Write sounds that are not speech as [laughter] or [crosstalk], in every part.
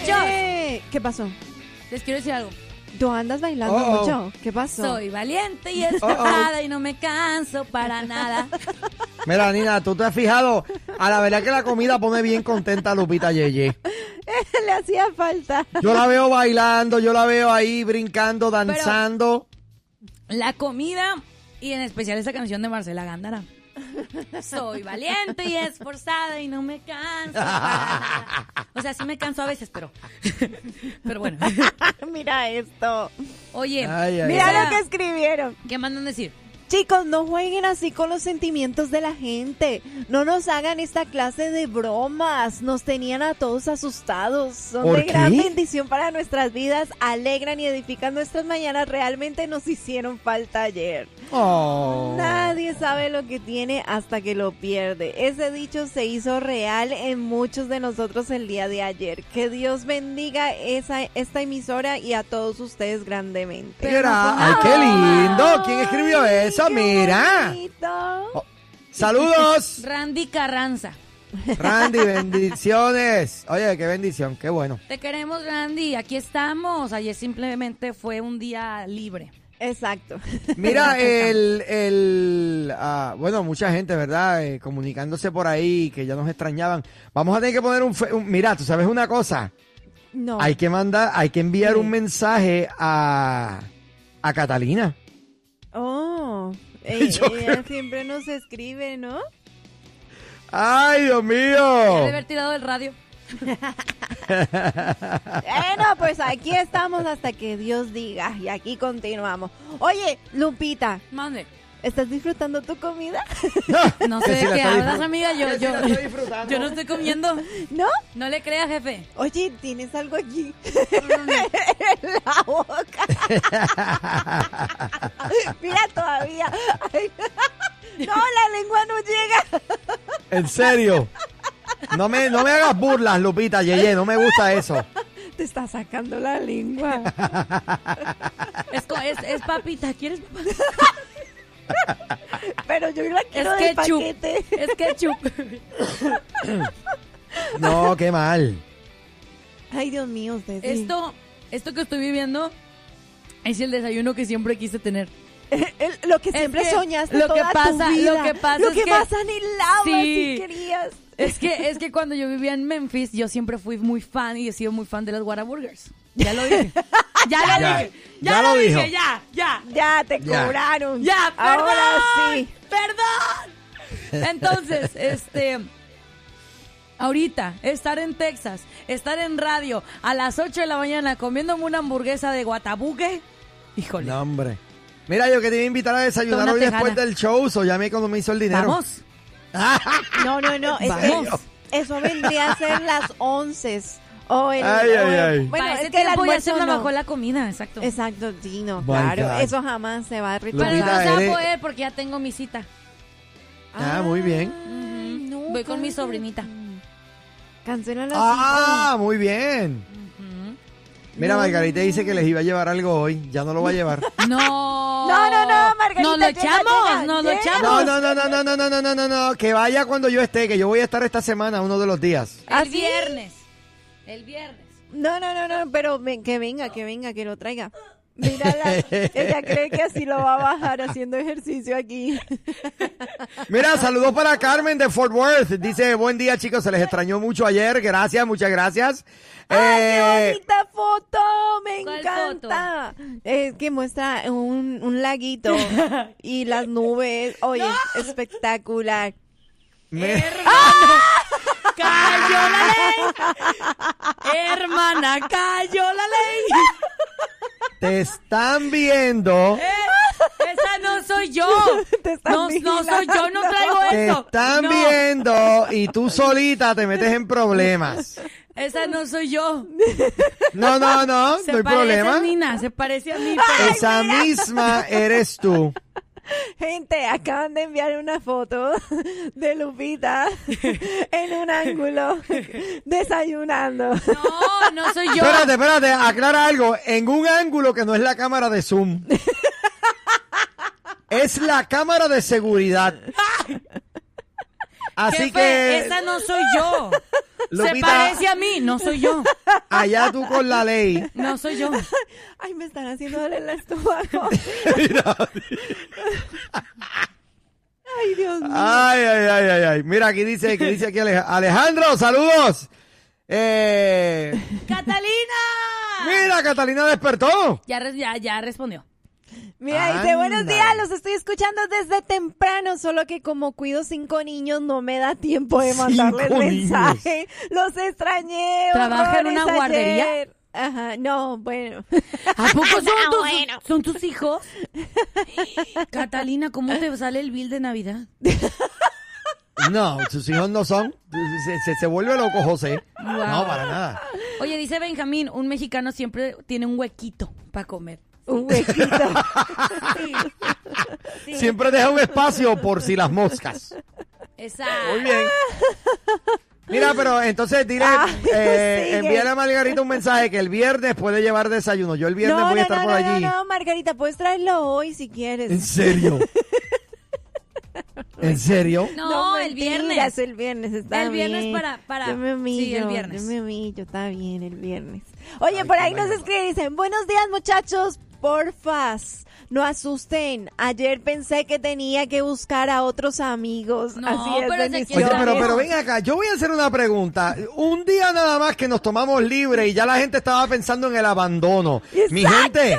Muchachos, Eh, ¿Qué pasó? les quiero decir algo. ¿Tú andas bailando Oh, oh. mucho? ¿Qué pasó? Soy valiente y esforzada y no me canso para nada. [laughs] Mira, Nina, tú te has fijado. A la verdad que la comida pone bien contenta a Lupita Yeye. [laughs] Le hacía falta. Yo la veo bailando, yo la veo ahí brincando, danzando. La comida y en especial esa canción de Marcela Gándara. Soy valiente y esforzada y no me canso. para. [laughs] O sea, sí me canso a veces, pero. [laughs] Pero bueno. [laughs] Mira esto. Oye, Ay, ay, Mira ay. lo que escribieron. ¿qué mandan decir? Chicos, no jueguen así con los sentimientos de la gente. No nos hagan esta clase de bromas. Nos tenían a todos asustados. Son ¿Por de gran bendición para nuestras vidas. Alegran y edifican nuestras mañanas. Realmente nos hicieron falta ayer. Oh. Nadie sabe lo que tiene hasta que lo pierde. Ese dicho se hizo real en muchos de nosotros el día de ayer. Que Dios bendiga esa, esta emisora y a todos ustedes grandemente. Ay, qué lindo. ¿Quién escribió eso? Qué Mira. bonito. Saludos. [laughs] Randy Carranza. Randy, [laughs] bendiciones. Oye, qué bendición, qué bueno. Te queremos, Randy. Aquí estamos. Ayer simplemente fue un día libre. Exacto. [laughs] Mira, el, el ah, bueno, mucha gente, ¿verdad? Eh, comunicándose por ahí que ya nos extrañaban. Vamos a tener que poner un, mira, tú sabes una cosa. No. Hay que mandar, hay que enviar Sí. un mensaje a, a Catalina. Oh. Ella, [laughs] siempre nos escribe, ¿no? Ay, Dios Debe mío. haber tirado el radio. [laughs] Bueno, pues aquí estamos hasta que Dios diga y aquí continuamos. Oye, Lupita, Mande. ¿Estás disfrutando tu comida? No Que [laughs] sé de qué hablas, amiga. Yo, yo, yo no estoy comiendo. ¿No? No le creas, jefe. Oye, tienes algo aquí [laughs] en la boca. [laughs] Mira todavía. Ay, No, la lengua no llega. En serio. No me, no me hagas burlas, Lupita, Yeye, no me gusta eso. Te está sacando la lengua. Es, es, es papita. ¿Quieres papita? Pero yo la Es quiero de ketchup. paquete. Es ketchup. No, qué mal. Ay, Dios mío, Ceci. Esto, esto que estoy viviendo es el desayuno que siempre quise tener. [laughs] El- lo que siempre que soñaste lo que pasa- tu vida. lo que pasa Lo es que que- pasa anhelabas Sí. y querías. Es que, es que cuando yo vivía en Memphis, yo siempre fui muy fan y he sido muy fan de las Whataburgers. Ya lo dije. Ya lo Ya, dije. Ya, ya lo, lo dije, dijo. ya, ya. Ya te Ya. cobraron. Ya, perdón. Ahora sí. Perdón. Entonces, este. Ahorita, estar en Texas, estar en radio a las 8 de la mañana comiéndome una hamburguesa de guatabuque. Híjole. No, hombre. Mira, yo que te iba a invitar a desayunar hoy tejana. después del show, so ya me economizo el dinero. Vamos. [laughs] No, no, no. Es que Vamos. eso vendría a ser las once. O el, Ay, o ay, el- ay. Bueno, Para es ese que el tiempo ya almuerzo se me no. bajó la comida, exacto. Exacto, sí, no, My claro. God. Eso jamás se va a Pero repetir. no se va a poder porque ya tengo mi cita. Ah, muy bien. No, Voy con mi sobrinita. Cancela la Ah, muy bien. Mira, Margarita dice que les iba a llevar algo hoy. Ya no lo va a llevar. No. No, no, no, Margarita, Nos lo echamos, nos lo echamos. No, no, no, no, no, no, no, no, no, no, no. Que vaya cuando yo esté, que yo voy a estar esta semana, uno de los días. ¿Ah, El viernes. El viernes. No, no, no, no, pero ven- que venga, que venga, que lo traiga. Mírala, [laughs] ella cree que así lo va a bajar haciendo ejercicio aquí. Mira, saludos para Carmen de Fort Worth. Dice, buen día chicos, se les extrañó mucho ayer. Gracias, muchas gracias. ¡Ay, qué Eh, bonita foto! ¡Me ¿Cuál encanta! Es que muestra un, un laguito y las nubes. Oye, [laughs] espectacular. me- ¡Cayó la ley! Hermana, cayó la ley. [laughs] te están viendo. Eh, Esa no soy yo. [laughs] Te están No, no soy yo, no traigo Te eso. están No, viendo y tú solita te metes en problemas. Esa no soy yo. No, no, no, Se no hay parece problema. Nina, se parece a mí. pero- Esa misma eres tú. [laughs] Gente, acaban de enviar una foto [laughs] de Lupita [laughs] en un ángulo desayunando. No, no soy yo. Espérate, espérate, aclara algo. En un ángulo que no es la cámara de Zoom. Es la cámara de seguridad. Así que, esa no soy yo. Se parece a mí, no soy yo. [laughs] allá tú con la ley. No soy yo. [laughs] Ay, me están haciendo doler el estómago. [laughs] Ay, Dios mío. Ay, ay, ay, ay, ay. Mira, aquí dice, aquí dice aquí Alej- Alejandro, saludos. Eh, ¡Catalina! mira, Catalina despertó. Ya, res- ya, ya respondió. Mira, dice, buenos días, los estoy escuchando desde temprano, solo que como cuido cinco niños no me da tiempo de mandarles mensaje. Los extrañé. ¿Trabaja en una guardería? ayer. Ajá, no, bueno. ¿A poco [laughs] son, tus, bueno. son tus hijos? [laughs] Catalina, ¿cómo te sale el bill de Navidad? No, sus hijos no son. Se, se- se vuelve loco José. No, para nada. Oye, dice Benjamín, un mexicano siempre tiene un huequito para comer. Un huequito. [laughs] Sí. Sí. Siempre deja un espacio por si las moscas. Exacto. Muy bien. Mira, pero entonces dile, Ay, eh, [laughs] envíale a Margarita un mensaje que el viernes puede llevar desayuno. Yo el viernes no, voy no, a estar no, por no, allí. no, no, Margarita, puedes traerlo hoy si quieres. ¿En serio? [laughs] ¿En serio? No, el viernes. el viernes está El viernes bien. para- para- Yo me humillo, sí, el viernes. Yo me humillo, está bien, el viernes. Oye, por ahí nos escriben, dicen, buenos días muchachos, porfas, no asusten. Ayer pensé que tenía que buscar a otros amigos. No, Así es, pero pero, ven acá, yo voy a hacer una pregunta. Un día nada más que nos tomamos libre y ya la gente estaba pensando en el abandono. Mi Exacto, gente,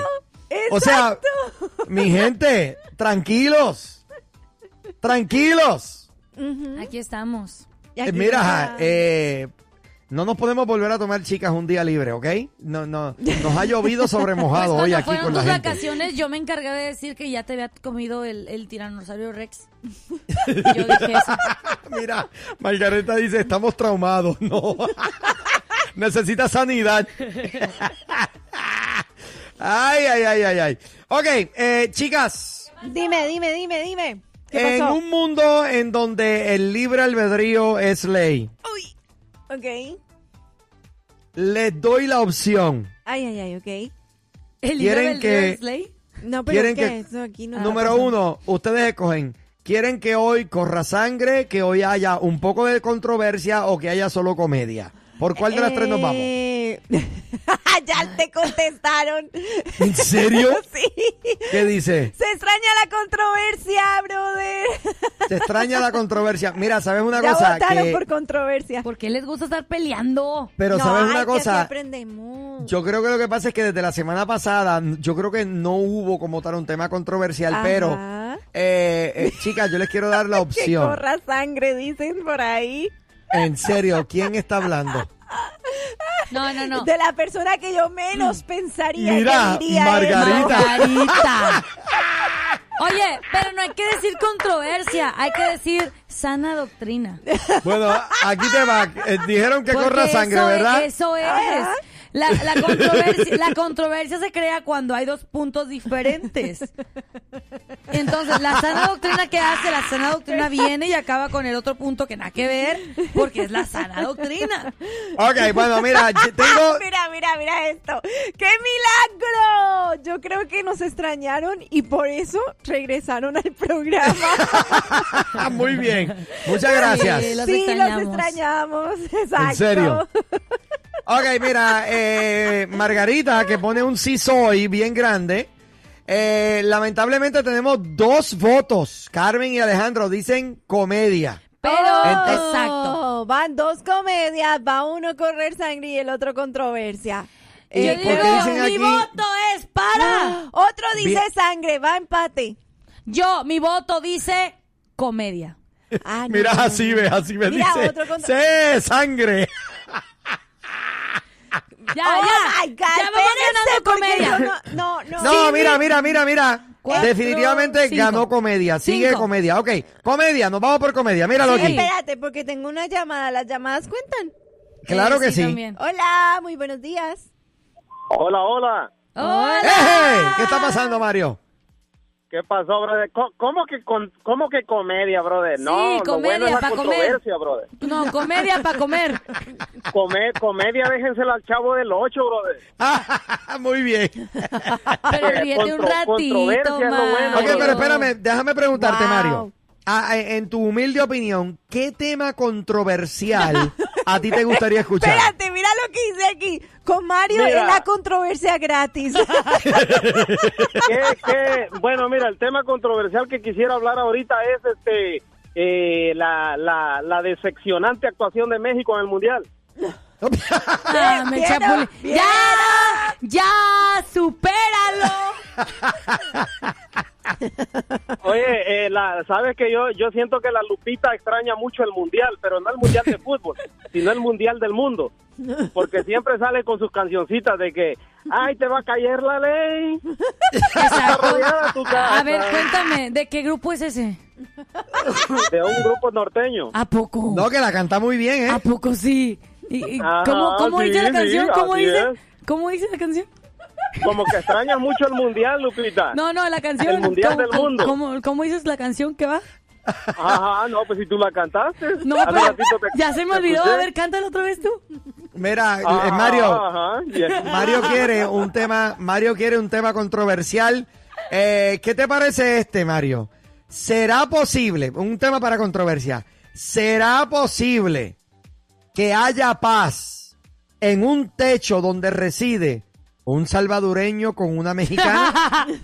o sea, exacto. mi gente, tranquilos, tranquilos. Aquí estamos. Y Eh, mira, está. eh, no nos podemos volver a tomar chicas un día libre, ¿ok? No, no, nos ha llovido sobre [laughs] Pues mojado hoy cuando aquí fueron con la gente. vacaciones, yo me encargué de decir que ya te había comido el, el tiranosaurio Rex. [laughs] Yo dije eso. Mira, Margareta dice, estamos traumados. No. [laughs] Necesita sanidad. ay, ay, ay, ay, ay. Ok, eh, chicas, Dime, dime, dime, dime. ¿Qué en pasó? un mundo en donde el libre albedrío es ley, Uy, ok. les doy la opción. Ay, ay, ay, ok. ¿El ¿Quieren que-? No, pero ¿Quieren es que, eso aquí no Número uno, ustedes escogen. ¿Quieren que hoy corra sangre, que hoy haya un poco de controversia o que haya solo comedia? ¿Por cuál de las tres nos vamos? Eh, [laughs] ya te contestaron. ¿En serio? [laughs] sí. ¿Qué dice? Se extraña la controversia, brother. Se extraña la controversia. Mira, ¿sabes una ya cosa? votaron Que- por controversia. ¿Por qué les gusta estar peleando? Pero No, ¿sabes ay, una que así cosa? aprendemos. Yo creo que lo que pasa es que desde la semana pasada, yo creo que no hubo como tal un tema controversial, Ajá. pero, eh, eh, chicas, yo les quiero dar la [laughs] que opción. corra sangre, dicen por ahí. En serio, ¿quién está hablando? [laughs] No, no, no. De la persona que yo menos pensaría Mira, que diría Margarita. Margarita. [laughs] Oye, pero no hay que decir controversia, hay que decir sana doctrina. Bueno, aquí te va. Eh, dijeron que Porque corra sangre, eso es- ¿verdad? eso es. La, la controversia, la controversia se crea cuando hay dos puntos diferentes. Entonces, la sana doctrina que hace, la sana doctrina viene y acaba con el otro punto que nada que ver, porque es la sana doctrina. Ok, bueno, mira, [laughs] tengo... [laughs] Mira, mira, mira esto. ¡Qué milagro! Yo creo que nos extrañaron y por eso regresaron al programa. [laughs] Muy bien. Muchas gracias. Sí, los sí, extrañamos. los extrañamos. Exacto. ¿En serio? Ok, mira, eh, Margarita, que pone un sí soy bien grande. Eh, lamentablemente tenemos dos votos. Carmen y Alejandro dicen comedia. Pero, Entonces- exacto. Van dos comedias, va uno correr sangre y el otro controversia. ¿Y Yo por digo, mi voto es para. [gasps] Otro dice Bien. sangre, va empate. Yo, mi voto dice comedia. Ah, no, Mira, no, no, así ve, así me Mira, dice. otro contra- ¡Sí, sangre! Ya, Oh ya. my God, ya vamos espérense, ganando comedia. no, no, no. No, mira, mira, mira, mira. Cuatro, Definitivamente cinco. ganó comedia. Sigue Cinco. comedia. Ok, comedia, nos vamos por comedia. Míralo aquí. Espérate, porque tengo una llamada. ¿Las llamadas cuentan? Claro que sí. también. Hola, muy buenos días. Hola, hola. Hola. ¡Ey! ¿Qué está pasando, Mario? ¿Qué pasó, brother? ¿Cómo que, con- cómo que comedia, brother? Sí, no, lo comedia, bueno es la comer. controversia, brother. No, comedia para comer. Come- comedia, déjensela al chavo del 8, brother. [laughs] Muy bien. Pero ríete un ratito, lo bueno, Mario. Ok, pero espérame, déjame preguntarte, Wow. Mario. Ah, eh, en tu humilde opinión, ¿qué tema controversial [laughs] a ti te gustaría escuchar? Espérate, mira lo que dice aquí. Con Mario Mira. es la controversia gratis. [laughs] ¿Qué, qué? Bueno, mira, el tema controversial que quisiera hablar ahorita es este eh, la, la, la decepcionante actuación de México en el Mundial. [laughs] Ah, me. ¡Ya! ¡Ya! ¡Supéralo! Oye, la, sabes que yo yo siento que la Lupita extraña mucho el mundial, pero no el mundial de fútbol, [laughs] sino el mundial del mundo, porque siempre sale con sus cancioncitas de que, ay, te va a caer la ley, [laughs] tu casa. A ver, cuéntame, ¿de qué grupo es ese? de un grupo norteño. ¿A poco? No, que la canta muy bien, ¿A ¿eh? poco sí? ¿Y, y Ajá, cómo cómo sí, dice la sí, canción? ¿Cómo dice? ¿Cómo dice la canción? Como que extraña mucho el mundial, Lupita. No, no, la canción. El Mundial ¿cómo- del mundo. ¿cómo, cómo dices la canción que va? Ajá, no, pues si tú la cantaste. No, Hace pero ratito te- ya se me olvidó. escuché. A ver, cántalo otra vez tú. Mira, eh, Mario, ajá, yeah. Mario quiere un tema, Mario quiere un tema controversial. Eh, ¿Qué te parece este, Mario? ¿Será posible, un tema para controversia, ¿será posible que haya paz en un techo donde reside un salvadoreño con una mexicana? [laughs]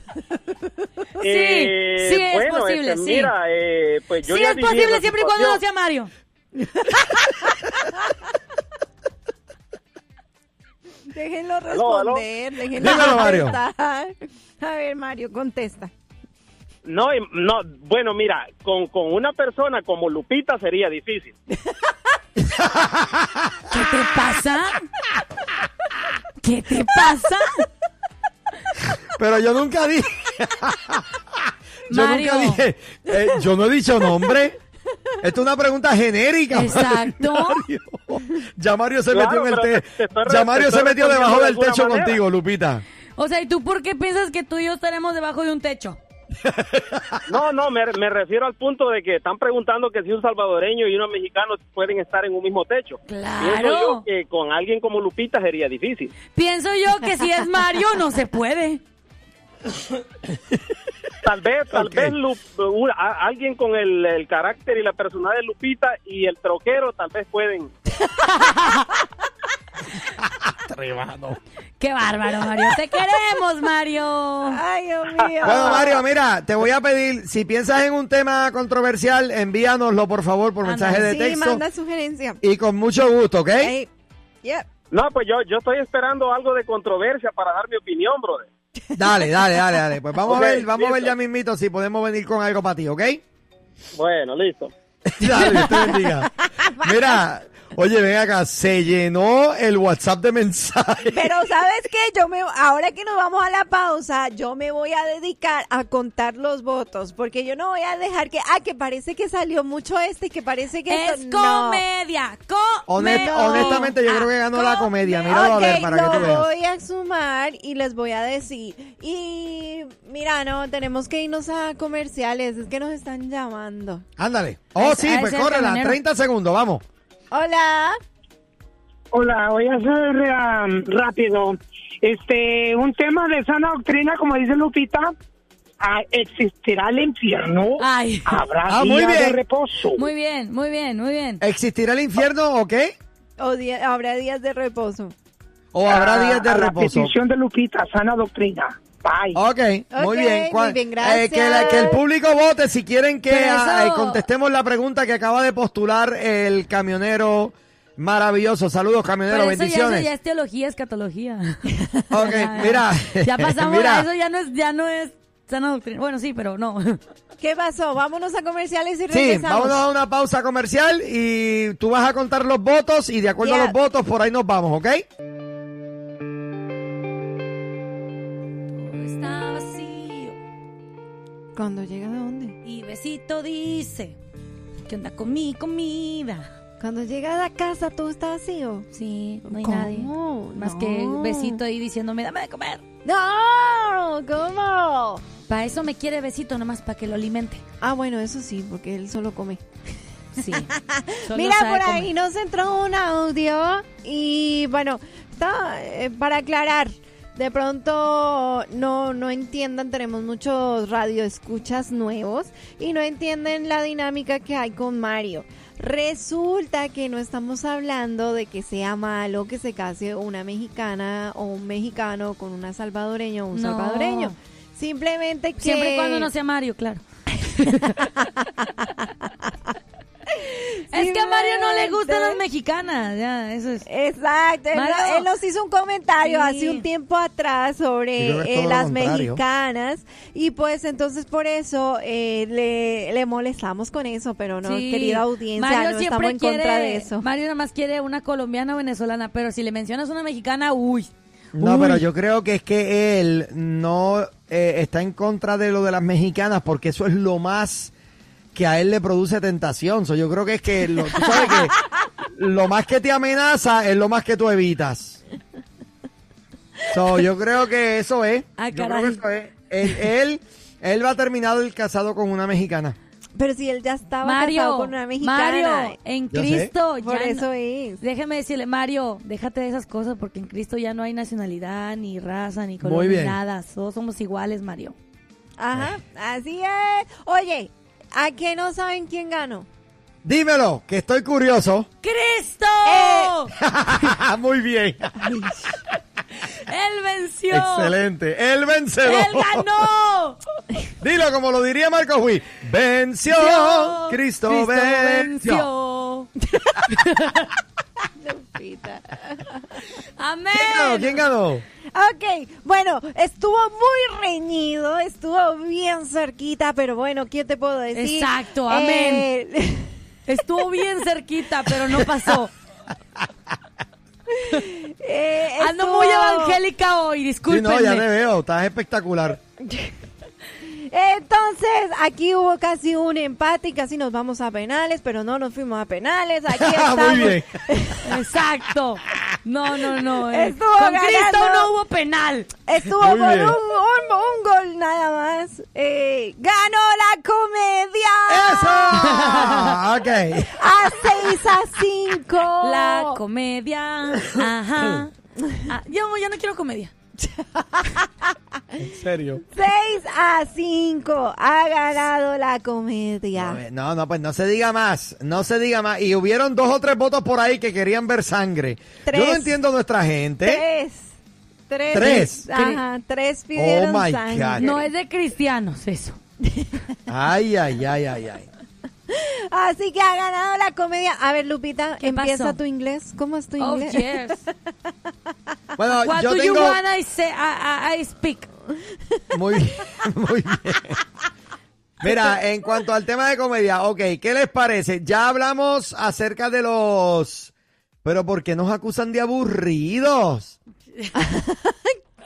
Sí, Eh, sí es bueno, posible, este, sí. Mira, eh, pues yo sí ya es posible siempre y cuando no sea Mario. [laughs] Déjenlo Aló, aló. responder, déjenlo Dímelo, Mario. contestar. A ver, Mario, contesta. No, y- no, bueno, mira, con, con una persona como Lupita sería difícil. [laughs] ¿Qué te pasa? ¿Qué te pasa? Pero yo nunca dije. [laughs] yo Mario. nunca dije. eh, yo no he dicho nombre. Esto es una pregunta genérica. Exacto. [laughs] Mario. Ya Mario se Claro, metió en el pero te- Ya Mario te se metió debajo del techo manera. contigo, Lupita. O sea, ¿y tú por qué piensas que tú y yo estaremos debajo de un techo? No, no, me, me refiero al punto de que están preguntando que si un salvadoreño y unos mexicanos pueden estar en un mismo techo. Claro. Pienso yo que con alguien como Lupita sería difícil. Pienso yo que si es Mario no se puede. Tal vez, tal vez Lu- un- a- alguien con el, el carácter y la personalidad de Lupita y el troquero tal vez pueden. [laughs] Qué bárbaro, Mario. Te queremos, Mario. Ay, Dios mío. Bueno, Mario, mira, te voy a pedir, si piensas en un tema controversial, envíanoslo por favor por Anda, mensaje de sí, texto. manda sugerencia. Y con mucho gusto, ¿ok? Yep. No, pues yo, yo estoy esperando algo de controversia para dar mi opinión, brother. Dale, dale, dale, dale. Pues vamos a ver, vamos a ver ya mismito si podemos venir con algo para ti, ¿ok? Bueno, listo. [laughs] Dale, te bendiga. [laughs] Mira, oye, ven acá, se llenó el WhatsApp de mensajes. Pero sabes qué, yo me, ahora que nos vamos a la pausa, yo me voy a dedicar a contar los votos, porque yo no voy a dejar que, ah, que parece que salió mucho este, que parece que Es esto- no. comedia. Honest- Comedia. honestamente, yo creo que ganó la comedia. Míralo a Ok, ver para que tú lo veas. voy a sumar y les voy a decir. Y mira, no, tenemos que irnos a comerciales, es que nos están llamando. Ándale. Oh, Es- sí, es pues el córrela, camionero. 30 segundos, vamos. Hola. Hola, voy a hacer um, rápido. Este, un tema de sana doctrina, como dice Lupita. Ah, ¿Existirá el infierno? Ay. ¿Habrá Ah, muy día de bien. reposo? Muy bien, muy bien, muy bien. ¿Existirá el infierno o qué? O día- habrá días de reposo. ¿O habrá Ah, días de a La reposo? petición de Lupita, sana doctrina. Bye. Ok, muy bien. muy ¿Cuál- bien, eh, gracias. que, la- que el público vote si quieren que ah, eso- eh, contestemos la pregunta que acaba de postular el camionero maravilloso. Saludos, camionero, eso ya, eso bendiciones. ya es teología, escatología. [laughs] Ok, [laughs] mira. Ya pasamos, Mira. a eso ya no es, ya no es sana doctrina. Bueno, sí, pero no. [laughs] ¿Qué pasó? Vámonos a comerciales y Sí, regresamos. vámonos a una pausa comercial y tú vas a contar los votos y de acuerdo a los votos por ahí nos vamos, ¿ok? ¿Cuando llega de dónde? Y besito dice, ¿qué onda con mi comida? Cuando llega a la casa, ¿todo está vacío? Sí, no hay ¿Cómo? nadie. Más que besito ahí diciéndome, dame de comer. ¡No! ¿Cómo? Para eso me quiere besito, nomás para que lo alimente. Ah, bueno, eso sí, porque él solo come. Sí. [laughs] Solo Mira, por comer. ahí nos entró un audio y bueno, está, eh, para aclarar, de pronto no, no entiendan, tenemos muchos radioescuchas nuevos y no entienden la dinámica que hay con Mario. Resulta que no estamos hablando de que sea malo que se case una mexicana o un mexicano con una salvadoreña o un No. salvadoreño. Simplemente que... Siempre y cuando no sea Mario, claro. [laughs] [laughs] es que a Mario no le gustan las mexicanas, ya, eso es. Exacto, él, Mario. él nos hizo un comentario Sí. hace un tiempo atrás sobre Yo creo que es eh, todo lo las contrario. mexicanas y pues entonces por eso eh, le, le molestamos con eso, pero no, Sí. querida audiencia, Mario no siempre estamos en quiere, contra de eso. Mario nada más quiere una colombiana o venezolana, pero si le mencionas una mexicana, uy. No, Uy. pero yo creo que es que él no eh, está en contra de lo de las mexicanas porque eso es lo más que a él le produce tentación. So, yo creo que es que lo, tú sabes que lo más que te amenaza es lo más que tú evitas. So, yo creo que eso es. Ah, yo creo que eso es. Él, él, él va a terminar el casado con una mexicana. Pero si él ya estaba Mario, casado con una mexicana, Mario, en Yo sé. Cristo, por ya eso no- es. Déjeme decirle, Mario, déjate de esas cosas porque en Cristo ya no hay nacionalidad, ni raza, ni color, ni nada. Todos somos iguales, Mario. Ajá, así es. Oye, ¿a qué no saben quién ganó? Dímelo, que estoy curioso. ¡Cristo! Eh. [laughs] Muy bien. [laughs] ¡Él venció! Excelente. El vencedor. ¡Él ganó! [laughs] Dilo como lo diría Marco Huy. Venció. Cristo, venció. venció. Lupita. ¡Amén! ¿Quién ganó? ¿Quién ganó? Ok, bueno, estuvo muy reñido, estuvo bien cerquita, pero bueno, ¿qué te puedo decir? Exacto, amén. Eh, [laughs] Estuvo bien cerquita, pero no pasó. [laughs] eh, Ando estuvo- muy evangélica hoy, Sí, discúlpenme. no, ya te veo. Estás espectacular. [laughs] Entonces, aquí hubo casi un empate y casi nos vamos a penales, pero no nos fuimos a penales. Aquí estamos. Muy bien. Exacto. No, no, no. [laughs] eh. Estuvo Con ganando. Cristo no hubo penal. Estuvo Muy por un, bien. un- un gol nada más. Eh, ganó la comedia. ¡Eso! [laughs] ok. A 6 a 5. La comedia. Ajá. [laughs] Ah, yo, yo no quiero comedia. En serio. 6 a 5. Ha ganado la comedia. No, no, pues no se diga más. No se diga más. Y hubieron dos o tres votos por ahí que querían ver sangre. Tres. Yo no entiendo a nuestra gente. Tres. Tres. Tres. Ajá, tres pidieron Oh my sangre. God. No es de cristianos eso. Ay, ay, ay, ay, ay. Así que ha ganado la comedia. A ver, Lupita, ¿Qué empieza pasó? tu inglés. ¿Cómo es tu Oh, inglés? yes. [laughs] Bueno, What yo do you tengo... want I say? I, I- I speak. Muy bien, [laughs] muy bien. Mira, en cuanto al tema de comedia, ok, ¿qué les parece? Ya hablamos acerca de los... Pero ¿por qué nos acusan de aburridos? [laughs]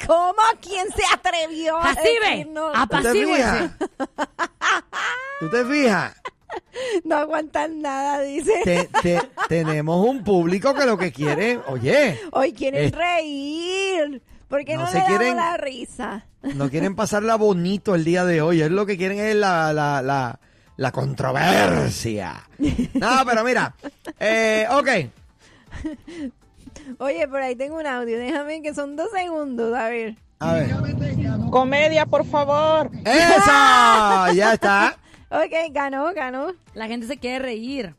¿Cómo? ¿Quién se atrevió a Pasive. ¿Tú te fijas? ¿Tú te fijas? [laughs] No aguantan nada, dice. Te- te- tenemos un público que lo que quiere, oye, Hoy quieren reír. ¿Por qué no, no le se damos quieren- la risa? no quieren pasarla bonito el día de hoy. Es lo que quieren es la, la, la, la controversia. No, pero mira, eh, ok. Oye, por ahí tengo un audio. Déjame que son dos segundos. A ver. A ver. Comedia, por favor. ¡Eso! Ya está. Ok, ganó, ganó. La gente se quiere reír.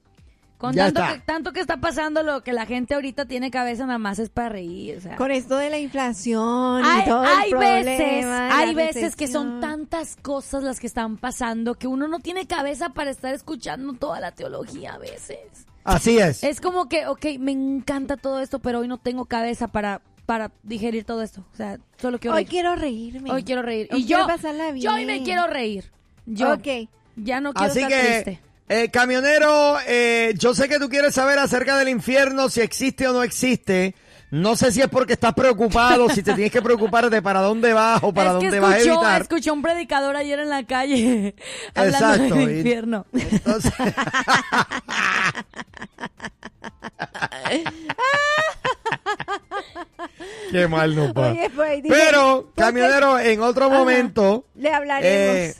Con Ya tanto está. que, tanto que está pasando lo que la gente ahorita tiene cabeza nada más es para reír. O sea. Con esto de la inflación y hay, el problema, veces, hay veces que son tantas cosas las que están pasando que uno no tiene cabeza para estar escuchando toda la teología a veces. Así es. Es como que, ok, me encanta todo esto, pero hoy no tengo cabeza para, para digerir todo esto. O sea, solo quiero Hoy reír. quiero reírme. Hoy quiero reír. Hoy y quiero yo, pasarla yo hoy me quiero reír. Yo Ok. Ya no quiero Así estar que, triste. eh, camionero, eh, yo sé que tú quieres saber acerca del infierno, si existe o no existe. No sé si es porque estás preocupado, si te tienes que preocupar de para dónde vas o para es que dónde vas a escuchó, evitar. escuché un predicador ayer en la calle [laughs] hablando Exacto, del y- infierno. Entonces, [laughs] Qué mal nos va. Oye, pues, Pero, ¿por qué? camionero, en otro Ajá. momento Le hablaremos. eh,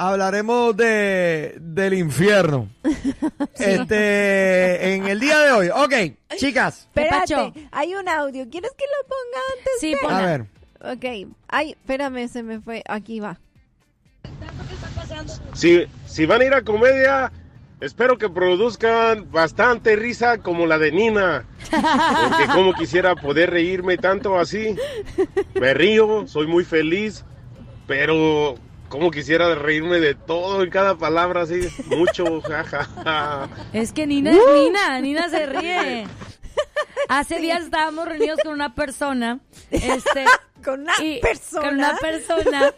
hablaremos de del infierno. [laughs] Este, en el día de hoy. Ok, chicas. Espérate, hay un audio. ¿Quieres que lo ponga antes? Sí, de? ponla. A ver. Ok. Ay, espérame, se me fue. Aquí va. Si, si van a ir a comedia, espero que produzcan bastante risa como la de Nina. Porque como quisiera poder reírme tanto así. Me río, soy muy feliz, pero como quisiera reírme de todo en cada palabra así, mucho, [laughs] jajaja. Es que Nina es Nina, Nina se ríe. [laughs] Hace días estábamos reunidos con una persona, este, [laughs] Con una y- persona. con una persona,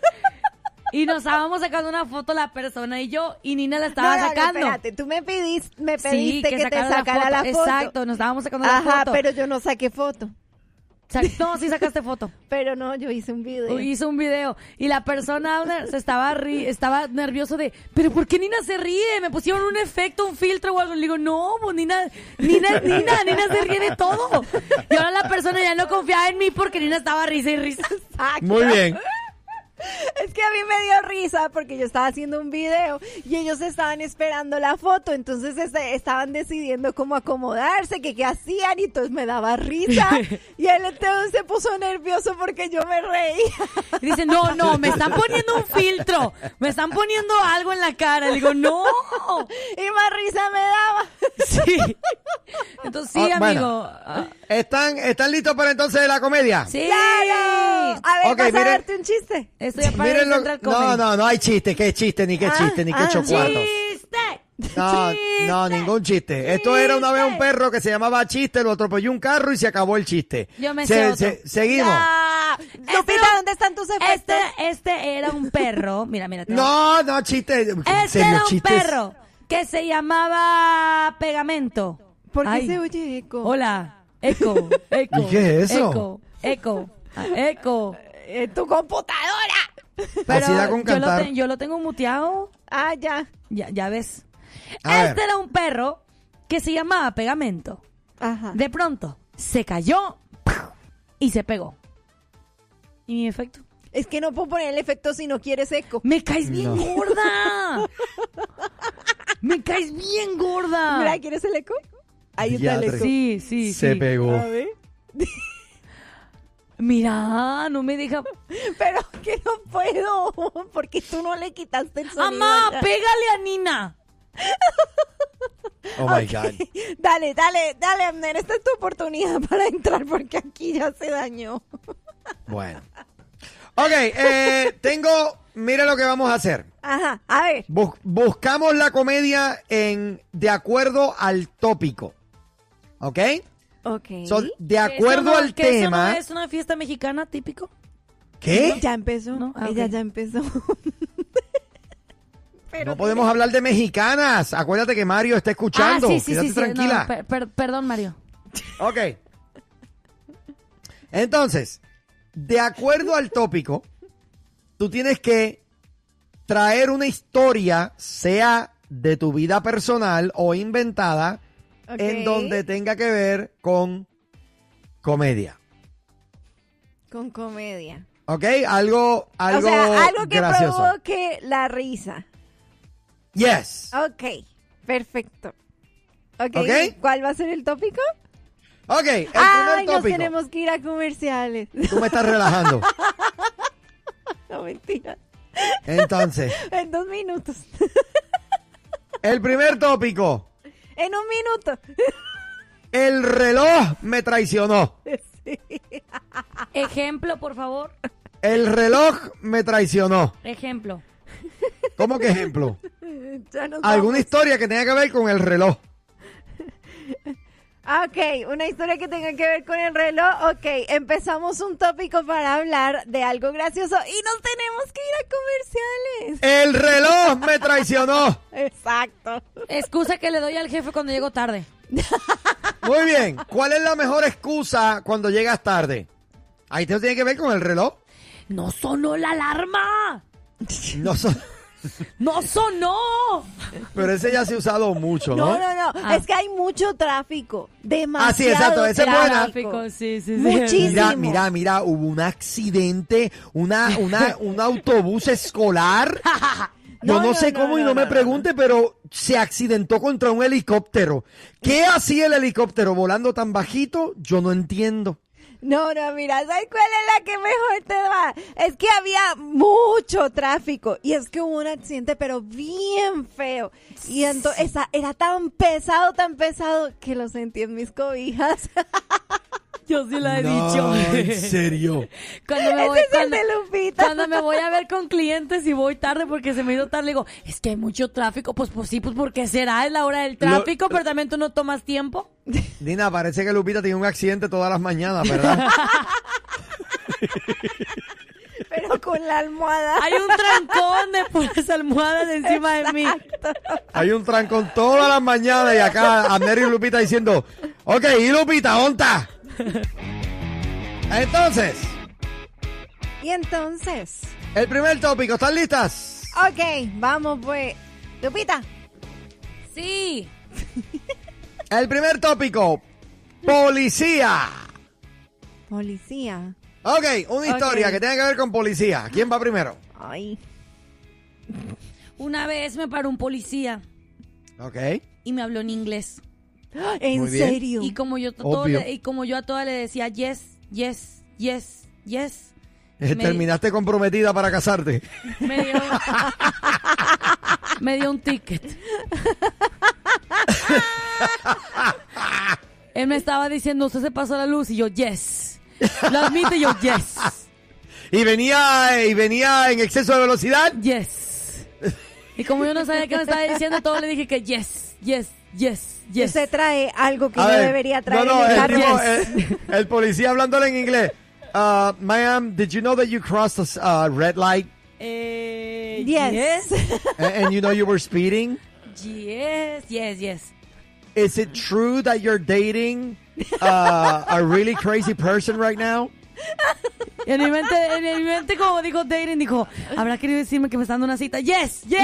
y nos estábamos sacando una foto la persona y yo, y Nina la estaba No, no, no, sacando. espérate, tú me pediste, me Sí, pediste que, te sacara sacara la foto. Exacto, nos estábamos sacando la Ajá, foto. pero yo no saqué foto. No, sí sacaste foto. [laughs] Pero no, yo hice un video. Hizo un video y la persona se estaba ri- estaba nervioso de, pero ¿por qué Nina se ríe? Me pusieron un efecto, un filtro o algo. Le digo, no, pues Nina, Nina, es Nina, Nina se ríe de todo. Y ahora la persona ya no confiaba en mí porque Nina estaba risa y risa. Exacto. Muy bien. [laughs] Es que a mí me dio risa porque yo estaba haciendo un video y ellos estaban esperando la foto, entonces este, estaban decidiendo cómo acomodarse, que qué hacían y entonces me daba risa [laughs] y él entonces se puso nervioso porque yo me reía. Y dice, no, no, me están poniendo un filtro, me están poniendo algo en la cara. Le digo, no. [laughs] Y más risa me daba. Sí. Entonces sí, Oh, bueno. amigo. Ah, ¿Están, ¿Están listos para entonces la comedia? Sí. ¡Claro! A ver, Ok, vas a darte un chiste. Estoy no, no, no hay chiste, qué chiste, ni qué Ah, chiste, ni qué ah, chocuartos. ¡Chiste! No, ¡Chiste! no, ningún chiste. Esto era una vez un perro que se llamaba Chiste, lo atropelló un carro y se acabó el chiste. Yo me Se- seguimos. Este Lupita, no- ¿dónde están tus efectos? Este, este era un perro. Mira, mira. No, no, chiste. ¿En Este serio, era un chistes? perro que se llamaba Pegamento. ¿Por qué Ay. se oye eco? Hola. Eco. Eco. ¿Y qué es eso? Eco. Eco. Eco. Eh, ¡Tu computadora! Pero Así da con yo, lo cantar. yo lo tengo muteado. Ah, ya. Ya, ya ves. A este ver. era un perro que se llamaba Pegamento. Ajá. De pronto se cayó y se pegó. ¿Y mi efecto? Es que no puedo poner el efecto si no quieres eco. Me caes bien No. gorda. [laughs] Me caes bien gorda. Mira, ¿quieres el eco? Ahí está el eco. Sí, sí, Se sí. pegó. A ver. [laughs] Mira, no me deja. [laughs] Pero que no puedo, [laughs] porque tú no le quitaste el sonido. Mamá, allá. pégale a Nina. [laughs] Oh my God. Dale, dale, dale, Abner, esta es tu oportunidad para entrar porque aquí ya se dañó. Bueno. Ok, eh, tengo. Mire lo que vamos a hacer. Ajá, a ver. Bus- buscamos la comedia en de acuerdo al tópico. ¿Ok? Ok. So, de acuerdo ¿Eso no- al que eso tema. no es una fiesta mexicana típico? ¿Qué? Ya empezó. No, ah, Ella ya empezó. [laughs] Pero No podemos hablar de mexicanas. Acuérdate que Mario está escuchando. Ah, sí, sí, Quédate sí. sí. tranquila. No, per- per- perdón, Mario. Ok. Entonces, de acuerdo al tópico, tú tienes que traer una historia, sea de tu vida personal o inventada, En donde tenga que ver con comedia. Con comedia. ¿Ok? Algo, algo, o sea, algo que gracioso. provoque la risa. Yes. Ok, perfecto. Ok, Ok. ¿cuál va a ser el tópico? Ok, el Ay, primer nos tópico. tenemos que ir a comerciales. Tú me estás relajando. [laughs] no, mentira. Entonces, [laughs] En dos minutos. el primer tópico. En un minuto. [laughs] El reloj me traicionó. Sí. Ejemplo, por favor. El reloj me traicionó. Ejemplo. ¿Cómo que ejemplo? [laughs] Alguna vamos. historia que tenga que ver con el reloj. [laughs] Ah, Ok, una historia que tenga que ver con el reloj. Ok, empezamos un tópico para hablar de algo gracioso y nos tenemos que ir a comerciales. El reloj me traicionó. [laughs] Exacto. Excusa que le doy al jefe cuando llego tarde. [laughs] Muy bien. ¿Cuál es la mejor excusa cuando llegas tarde? Ahí te tiene que ver con el reloj. ¡No sonó la alarma! No so- ¡No sonó! pero ese ya se ha usado mucho, ¿no? No, no, no. Ah. Es que hay mucho tráfico. Demasiado Ah, sí, exacto, esa es buena. tráfico. Sí, sí, sí. Muchísimo. Mira, mira, mira, hubo un accidente, una, una, [laughs] un autobús escolar. [laughs] Yo No, no, no, sé no, cómo y no, no, me pregunte, pero se accidentó contra un helicóptero. ¿Qué hacía el helicóptero volando tan bajito? Yo no entiendo. No, no, mira, ¿sabes cuál es la que mejor te va? Es que había mucho tráfico y es que hubo un accidente, pero bien feo. Y entonces era tan pesado, tan pesado que lo sentí en mis cobijas. [laughs] Yo sí la he No, dicho. en [laughs] serio. Cuando me, Ese voy, es el cuando, de Lupita. cuando me voy a ver con clientes y voy tarde porque se me hizo tarde, digo, es que hay mucho tráfico. Pues, pues sí, pues porque será es la hora del tráfico, pero también tú no tomas tiempo. [laughs] Dina, parece que Lupita tiene un accidente todas las mañanas, ¿verdad? [laughs] pero con la almohada. Hay un trancón de puras almohadas encima de mí. Hay un trancón todas las mañanas y acá Amner y Lupita diciendo, ok, ¿y Lupita, dónde está? [laughs] Entonces, Y entonces, el primer tópico, ¿están listas? ok, vamos pues. Lupita, Sí. [laughs] El primer tópico, policía. policía. Ok, una historia Ok. que tenga que ver con policía. ¿Quién va primero? Ay, Una vez me paró un policía Ok. y me habló en inglés. [gasps] ¿en serio? Y como yo a todo y como yo a todas le decía yes, yes, yes, yes, Eh, Me- Terminaste comprometida para casarte. me dio, [laughs] me dio un ticket. [laughs] Él me estaba diciendo, usted se pasó la luz y yo, yes. Lo admite y yo, yes, [laughs] Y venía, y venía en exceso de velocidad. yes. Y como yo no sabía qué me estaba diciendo, todo le dije que yes, yes, yes, yes. Usted trae algo que A no ver, debería traer no, no, en el el, carro. tipo, Yes. el- el policía hablándole en inglés. Uh, ma'am, did you know that you crossed a uh, red light Eh, Yes. yes, [laughs] and, and you know you were speeding? yes, yes, yes. Is it true that you're dating uh, a really crazy person right now? [laughs] En mi mente, en mi mente como dijo Dating, dijo, ¿habrá querido decirme que me está dando una cita? Yes, yes.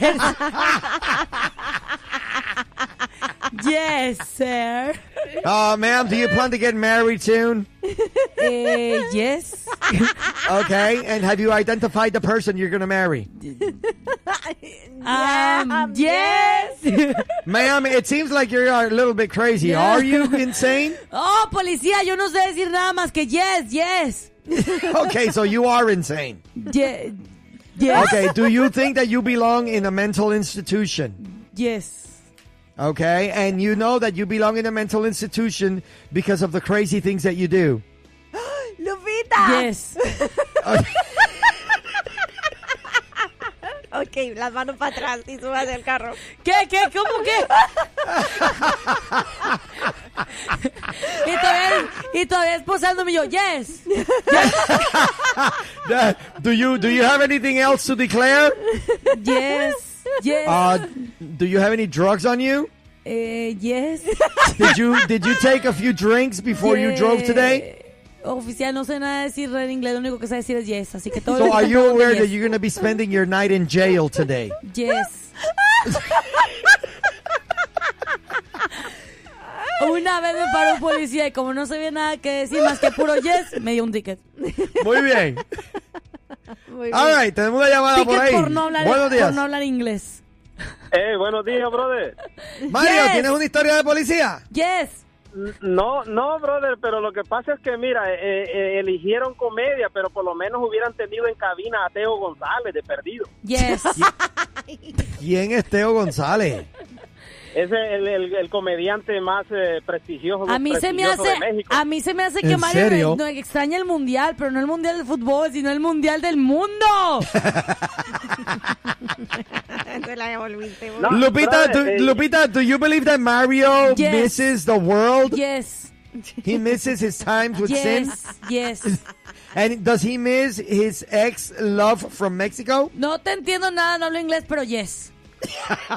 [laughs] yes, sir. Uh, ma'am, do you plan to get married soon? Eh, yes. Okay, and have you identified the person you're going to marry? [laughs] Um, yes. [laughs] Ma'am, it seems like you're a little bit crazy. Yeah. Are you insane? [laughs] Oh, policía, yo no sé decir nada más que yes, yes. Okay, so you are insane. Ye- yes. Okay, do you think that you belong in a mental institution? Yes. Okay, and you know that you belong in a mental institution because of the crazy things that you do. [gasps] Lupita. Yes. [laughs] Ok, las manos para atrás y subas del carro. ¿Qué, qué, cómo qué? [laughs] y todavía, y todavía esposándome yo, yes. Uh, [laughs] do you do you have anything else to declare? Yes. [laughs] Yes. Uh, do you have any drugs on you? Eh, yes. [laughs] Did you did you take a few drinks before you drove today? Oficial, no sé nada decir en inglés, lo único que sé decir es yes, así que todo So are you aware yes. that you're going to be spending your night in jail today? [laughs] Yes. Una vez me paró un policía y como no sabía nada que decir más que puro yes, me dio un ticket. Muy bien. [laughs] Muy bien. All right, tenemos una llamada por ahí. por no hablar, Buenos días. por no hablar inglés. Eh, buenos días, brother. [laughs] Mario, Yes. ¿tienes una historia de policía? Yes. No, no, brother, pero lo que pasa es que, mira, eh, eh, eligieron comedia, pero por lo menos hubieran tenido en cabina a Teo González de perdido. Yes. [laughs] ¿Quién es Teo González? Es el, el- el comediante más eh, prestigioso, A mí se me prestigioso hace, de México. a mí se me hace que ¿En Mario serio? no, extraña el mundial, pero no el mundial de fútbol, sino el mundial del mundo. [laughs] Te la devolviste. No, Lupita, do, brother, eh, Lupita, do you believe that Mario Yes. misses the world? Yes. He misses his times with sin? Yes. Yes. [laughs] And does he miss his ex love from Mexico? No te entiendo nada, no hablo inglés, pero yes. [laughs]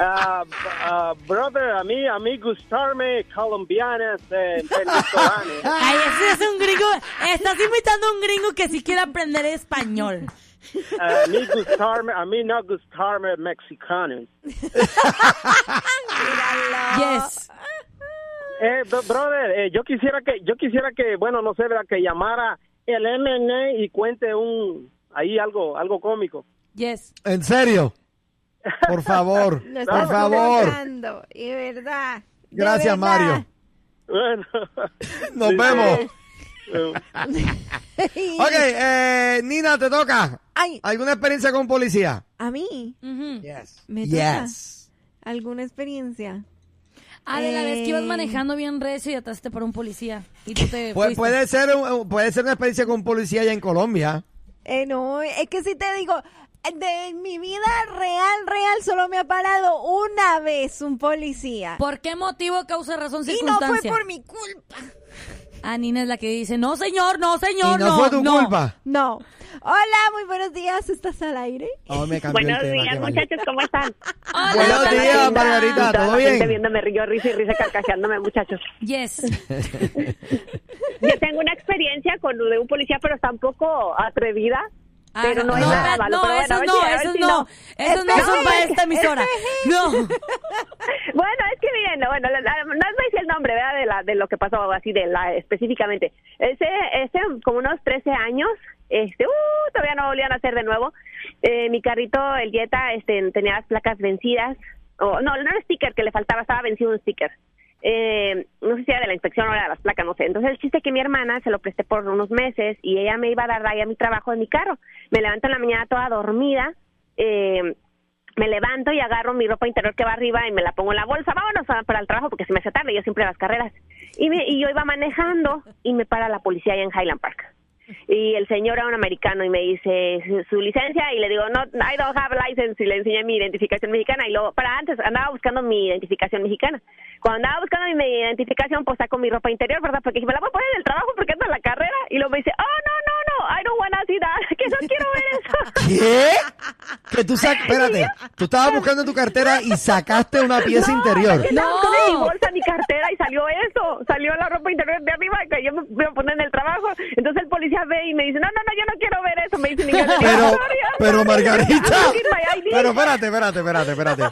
Ah, ah, brother, a mí, a mí gustarme colombianas eh, venezolanas. Ay, ese es un gringo. Estás imitando a un gringo que sí quiere aprender español. A mí gustarme, a mí no gustarme mexicanos. Yes. Eh, bro- brother, eh, yo quisiera que, yo quisiera que, bueno, no sé, ¿verdad? que llamara el MN y cuente un, ahí algo, algo cómico. Yes. ¿En serio? Por favor, [laughs] Lo por favor. y verdad. Gracias, verdad. Mario. Bueno. [laughs] Nos Sí, vemos. eh, Ok, eh, Nina, te toca. Ay, ¿Alguna experiencia con policía? a mí. Ujú. Yes. Me toca. Yes. ¿Alguna experiencia? Ah, de la vez que ibas Eh. manejando bien recio y atraste por un policía. Y tú te Pu- fuiste. puede, ser, un- puede ser una experiencia con policía allá en Colombia. Eh, no, es que si te digo, de mi vida real, real, solo me ha parado una vez un policía. ¿Por qué motivo, causa, razón, y no fue circunstancia? por mi culpa. Ah, Nina es la que dice, no señor, no señor, y no, fue tu no. culpa. No. Hola, muy buenos días. ¿Estás al aire? Oh, me Buenos el tema, días, muchachos, ¿cómo están? Hola, Buenos días. Margarita, Toda ¿todo la gente bien? viéndome río, risa y risa, carcajeándome, muchachos. Yes. Yo tengo una experiencia con lo de un policía, pero está un poco atrevida. Pero no Ajá. es nada malo, no, pero bueno, no, si- esos si no. Esos no son para esta emisora. No. [laughs] Bueno, es que miren, bueno, la- la- no a decir el nombre, ¿verdad? De, la, de lo que pasó así, de la específicamente. Ese, ese, como unos 13 años, este, uh, todavía no volvían a hacer de nuevo. Eh, mi carrito, el Jetta, este, tenía las placas vencidas. O, no, no era sticker que le faltaba, estaba vencido un sticker. Eh, no sé si era de la inspección o era de las placas, no sé. Entonces el chiste es que mi hermana se lo presté por unos meses y ella me iba a dar raya a mi trabajo en mi carro. Me levanto en la mañana toda dormida. Eh, me levanto y agarro mi ropa interior que va arriba y me la pongo en la bolsa. Vámonos para el trabajo porque se me hace tarde, yo siempre a las carreras. Y, me- y yo iba manejando y me para la policía allá en Highland Park. Y el señor era un americano y me dice su, su licencia y le digo, no, I don't have license y le enseñé mi identificación mexicana y luego, para antes andaba buscando mi identificación mexicana. Cuando andaba buscando mi, mi identificación, pues saco mi ropa interior, ¿verdad? Porque dije, me la voy a poner en el trabajo porque ando en la carrera. Y luego me dice, oh, no, no, no, I don't wanna see that, [laughs] que no quiero ver eso. ¿Qué? Que tú sac... [laughs] Espérate, tú estabas buscando tu cartera y sacaste una pieza interior. Buscando en mi bolsa, mi cartera y salió eso. Salió la ropa interior de arriba que yo me voy a poner en el trabajo. Entonces el policía ve y me dice, no, no, no, yo no quiero ver eso. Me dice, digo, Pero, "Sorry, I'm pero [laughs] Margarita, I'm looking my ID". pero espérate, espérate, espérate, espérate.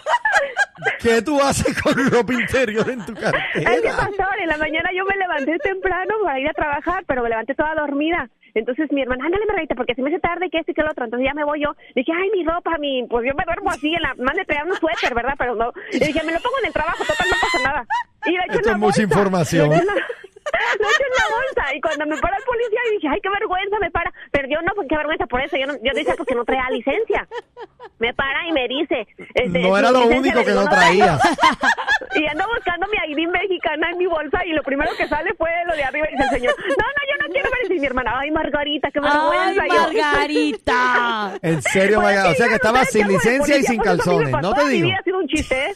¿Qué tú haces con ropa interior en tu Es que cartera? pastor, en la mañana yo me levanté temprano para ir a trabajar, pero me levanté toda dormida. Entonces mi hermana, ándale Margarita, porque se me hace tarde que esto y que lo otro. Entonces ya me voy yo. Dije, ay, mi ropa, mi, pues yo me duermo así en la, más de traer un suéter, ¿verdad? Pero no. Y dije, me lo pongo en el trabajo, total, no pasa nada. Y lo echo Esto es mucha información. Lo echo en la- [laughs] lo echo en la bolsa. Y cuando me para el policía, dije, ay, qué vergüenza, me para. Pero yo no, pues qué vergüenza por eso. Yo, no, yo decía porque no traía licencia. Me para y me dice. este, No era lo único que digo, no tengo". traías. [laughs] Y ando buscando mi ID mexicana en mi bolsa y lo primero que sale fue lo de arriba y dice el señor, no, no, yo no quiero ver. Y mi hermana, ay, Margarita, qué Ay, vergüenza. Y yo, Margarita. En serio, Pues, Margarita. O sea que ¿sabes sin licencia y sin pues, calzones. No te Toda mi digo. vida ha sido un chiste.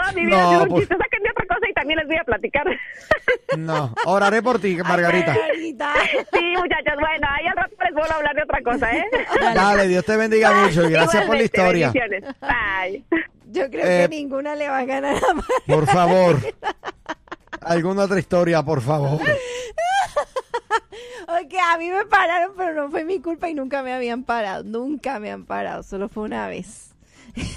Toda mi vida No, ha sido un pues- chiste. Sáquenme otra cosa y también les voy a platicar. [laughs] No, oraré por ti, Margarita. Margarita. Sí, muchachos, bueno, ahí al rato les vuelvo a hablar de otra cosa, ¿eh? Dale, Dios te bendiga mucho y gracias por la historia. Bye. Yo creo Eh, que ninguna le va a ganar a Mar- Por favor. ¿Alguna otra historia, por favor? [laughs] Ok, a mí me pararon, pero no fue mi culpa y nunca me habían parado. Nunca me han parado, solo fue una vez.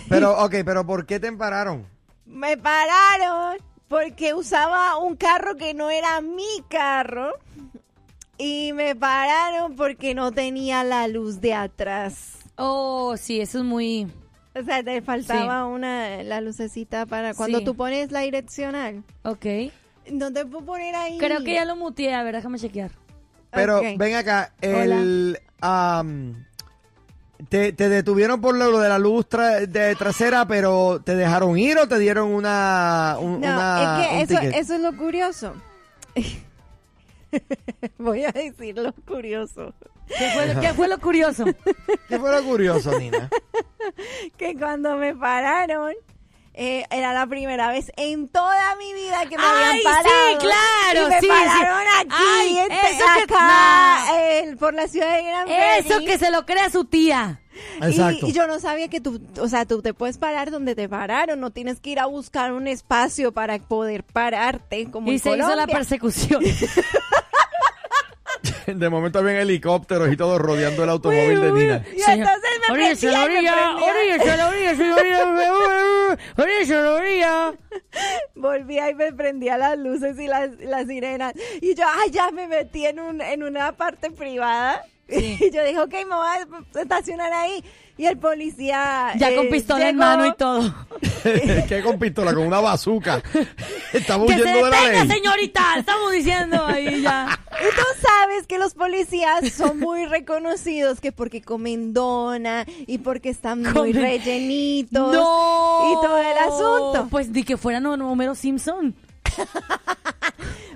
Pero, [laughs] ok, pero ¿por qué te empararon? Me pararon porque usaba un carro que no era mi carro. Y me pararon porque no tenía la luz de atrás. Oh, sí, eso es muy... O sea, te faltaba una la lucecita para cuando Sí. tú pones la direccional. Ok. No te puedo poner ahí. Creo que ya lo muteé. A ver, déjame chequear. Pero Ok. ven acá, el... am, te, te detuvieron por lo de la luz tra- de trasera, pero ¿te dejaron ir o te dieron una... un- No, una- es que un eso, ticket? eso es lo curioso. [laughs] Voy a decir lo curioso. ¿Qué fue, lo- qué fue lo curioso? ¿Qué fue lo curioso, Nina? [laughs] Que cuando me pararon, eh, era la primera vez en toda mi vida que me Ay, habían sí, parado. claro, Y me sí, pararon sí. aquí, Ay, en- eso que- acá, eh, por la ciudad de Gran Eso que se lo crea su tía. Y- Exacto. Y, yo no sabía que tú, o sea, tú te puedes parar donde te pararon, no tienes que ir a buscar un espacio para poder pararte como Y en se hizo la Colombia. persecución. [laughs] [laughs] De momento habían helicópteros y todo rodeando el automóvil de Nina. Y entonces me prendía la y me orilla, prendía. oríllese a la orilla, señorita. Oríllese a [laughs] la orilla. Volvía y me prendía las luces y las, las sirenas. Y yo, ay, ya me metí en, un, en una parte privada. [laughs] Y yo dije, ok, me voy a estacionar ahí. Y el policía. Ya con eh, pistola en mano y todo. [laughs] ¿Qué con pistola? Con una bazuca. [laughs] Estamos Que se huyendo de la ley. señorita. Estamos diciendo ahí ya. Y tú sabes que los policías son muy reconocidos que porque comen dona y porque están muy rellenitos No. y todo el asunto. Pues di que fuera no, no, Homero Simpson. [laughs]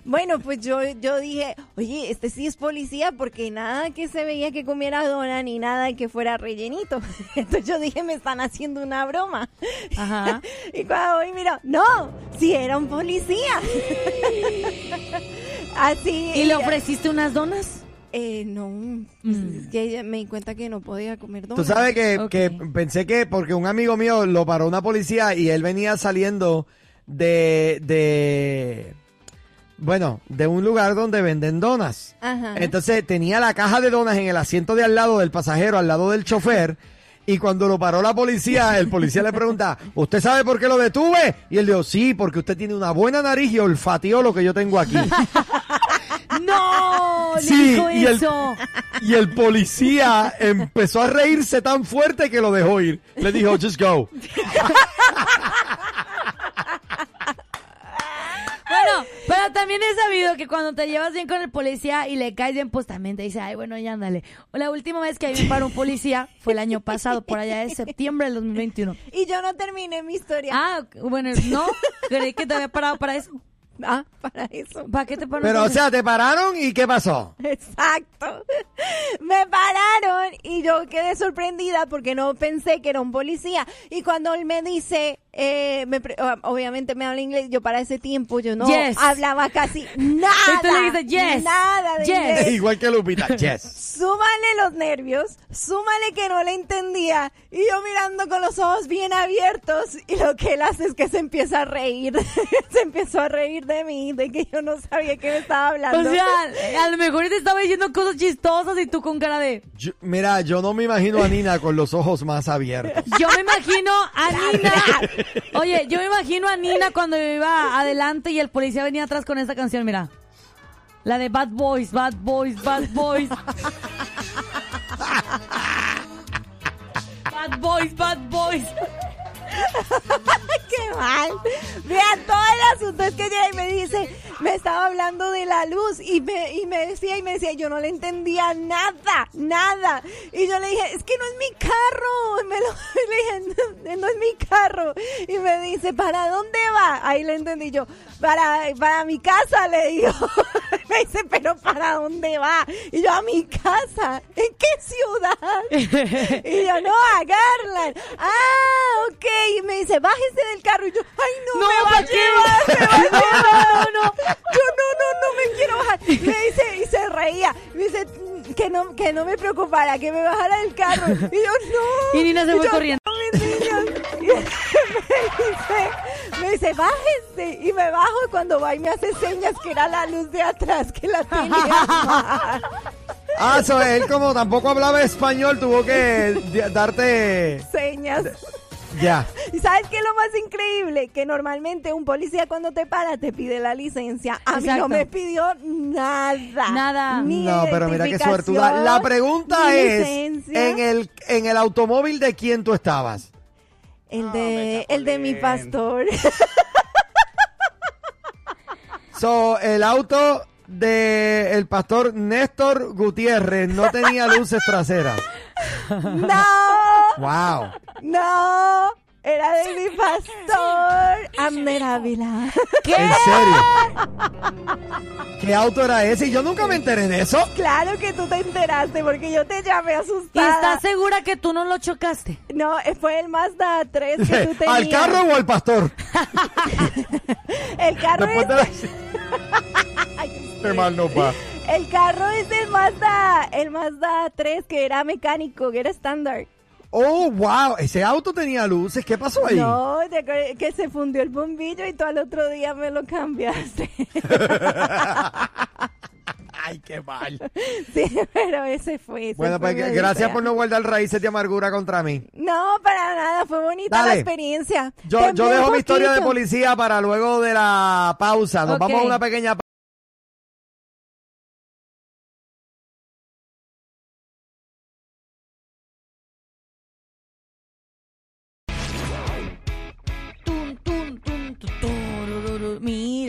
Bueno, pues yo, yo dije, oye, este sí es policía porque nada que se veía que comiera dona ni nada que fuera rellenito. [laughs] Entonces yo dije, me están haciendo una broma. Ajá. [laughs] Y cuando voy, mira, no, sí era un policía. Así. ¿Y le ofreciste unas donas? Eh, no, pues, es que me di cuenta que no podía comer dona. Tú sabes que, que pensé que porque un amigo mío lo paró una policía y él venía saliendo de, de bueno, de un lugar donde venden donas. Ajá. Entonces tenía la caja de donas en el asiento de al lado del pasajero, al lado del chofer. Y cuando lo paró la policía, el policía le pregunta, ¿usted sabe por qué lo detuve? Y él dijo, sí, porque usted tiene una buena nariz y olfateó lo que yo tengo aquí. [laughs] ¡No! ¡Le Sí, dijo y el- eso! Y el policía empezó a reírse tan fuerte que lo dejó ir. Le dijo, just go. [laughs] Bueno, pero también he sabido que cuando te llevas bien con el policía y le caes bien, pues también te dice, ay, bueno, ya ándale. La última vez que a mí me paró un policía fue el año pasado, por allá de septiembre del 2021. Y yo no terminé mi historia. Ah, bueno, no, creí que te había parado para eso. Ah, [laughs] para eso. ¿Para qué te paró? Pero, o entonces? sea, te pararon y ¿qué pasó? [laughs] Exacto. [laughs] Me pararon y yo quedé sorprendida porque no pensé que era un policía. Y cuando él me dice, eh, me pre- obviamente me habla inglés, yo para ese tiempo yo no Yes. hablaba casi nada. Y tú le dices, yes, Nada de yes. inglés. Igual que Lupita. Yes. Súmale los nervios, súmale que no le entendía y yo mirando con los ojos bien abiertos y lo que él hace es que se empieza a reír, se empezó a reír de mí, de que yo no sabía que me estaba hablando. O sea, [laughs] a lo mejor te estaba diciendo cosas chistosas y tú con cara de... Yo- mira, yo no me imagino a Nina con los ojos más abiertos. Yo me imagino a [laughs] Nina. [laughs] Oye, yo me imagino a Nina cuando iba adelante y el policía venía atrás con esa canción, mira. La de Bad Boys, Bad Boys, Bad Boys. Bad Boys, Bad Boys. [laughs] qué mal. Vean, todo el asunto es que llega y me dice, me estaba hablando de la luz y me, y me decía y me decía, yo no le entendía nada, nada. Y yo le dije, es que no es mi carro. Y me lo, [laughs] y le dije, no, no es mi carro. Y me dice, ¿para dónde va? Ahí le entendí yo, para, para mi casa, le digo. [laughs] me dice, pero ¿para dónde va? Y yo, a mi casa. ¿En qué ciudad? y yo, no, a Garland. Ah, ok. Y me dice, bájese del carro. Y yo, ay, no, No, me va a llevar, me va a llevar. No, no. Yo, no, no, no me quiero bajar. Me dice, y se reía. Me dice, "Mm, que no, que no me preocupara, que me bajara del carro. Y yo, no. Y Nina se fue yo, corriendo. "No, mis niños". Y [laughs] me dice, me dice, bájese. Y me bajo y cuando va y me hace señas que era la luz de atrás que la tenía. [laughs] Ah, so él como tampoco hablaba español, tuvo que darte... señas. Ya. [laughs] ¿Y sabes qué es lo más increíble? Que normalmente un policía cuando te para te pide la licencia. A mí Exacto. no me pidió nada. Nada. Ni No, pero mira qué suertuda. La pregunta es, licencia. en el, en el automóvil de quién tú estabas. El de, el de mi pastor. [laughs] So, el auto de el pastor Néstor Gutiérrez no tenía luces traseras. [laughs] no, Wow. No. Era de mi pastor. Amner Ávila. ¿Qué? ¿En serio? ¿Qué auto era ese? Y yo nunca me enteré de eso. Claro que tú te enteraste porque yo te llamé ¿Y asustada. estás segura que tú no lo chocaste? No, fue el Mazda 3 que tú [laughs] tenías. ¿Al carro o al pastor? [laughs] El carro Después es de [laughs] la... Qué mal no va. El carro es el Mazda, el Mazda 3 que era mecánico, que era estándar. Oh, wow. Ese auto tenía luces. ¿Qué pasó ahí? No, te que se fundió el bombillo y tú al otro día me lo cambiaste. [laughs] Ay, qué mal. sí, pero ese fue. ese Bueno, fue pues gracias por no guardar raíces de amargura contra mí. No, para nada, fue bonita la experiencia. Yo, yo dejo mi historia de policía para luego de la pausa. Nos vamos a una pequeña pausa.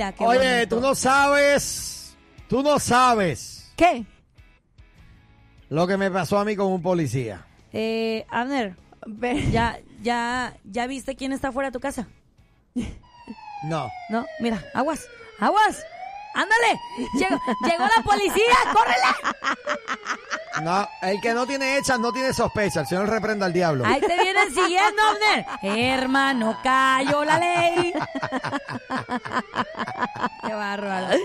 Mira, qué Oye, bonito. tú no sabes, tú no sabes ¿Qué? lo que me pasó a mí con un policía. Eh, Abner, [laughs] ¿ya, ya, ¿ya viste quién está fuera de tu casa? No. No, mira, aguas, aguas. ¡Ándale! Llegó, llegó la policía, córrele. No, el que no tiene hechas no tiene sospecha. El señor reprenda al diablo. Ahí te vienen siguiendo, Abner. Hermano, cayó la ley. Qué bárbaro.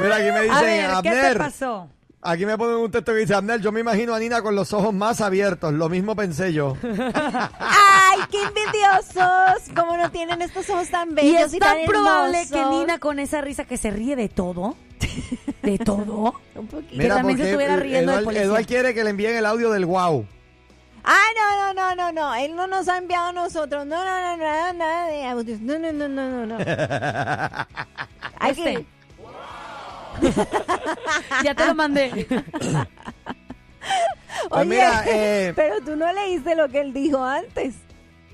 Mira, aquí me A dicen, ver, ¿qué te pasó? Aquí me ponen un texto que dice, Abner, yo me imagino a Nina con los ojos más abiertos. Lo mismo pensé yo. [laughs] ¡Ay, qué envidiosos! ¿Cómo no tienen estos ojos tan bellos Y y, es tan tan probable que? Nina con esa risa que se ríe de todo, de todo, [laughs] Un poquito. Que también se estuviera riendo Eduard, policía. Eduard quiere que le envíen el audio del wow. Ah, no, no, no, no, no. Él no nos ha enviado a nosotros. No, no, no, nada, nada de audios. No, no, no, no, no, no. [laughs] Hay Este. que- [laughs] ya te lo mandé. [laughs] Pues Oye, mira, eh, pero tú no leíste lo que él dijo antes.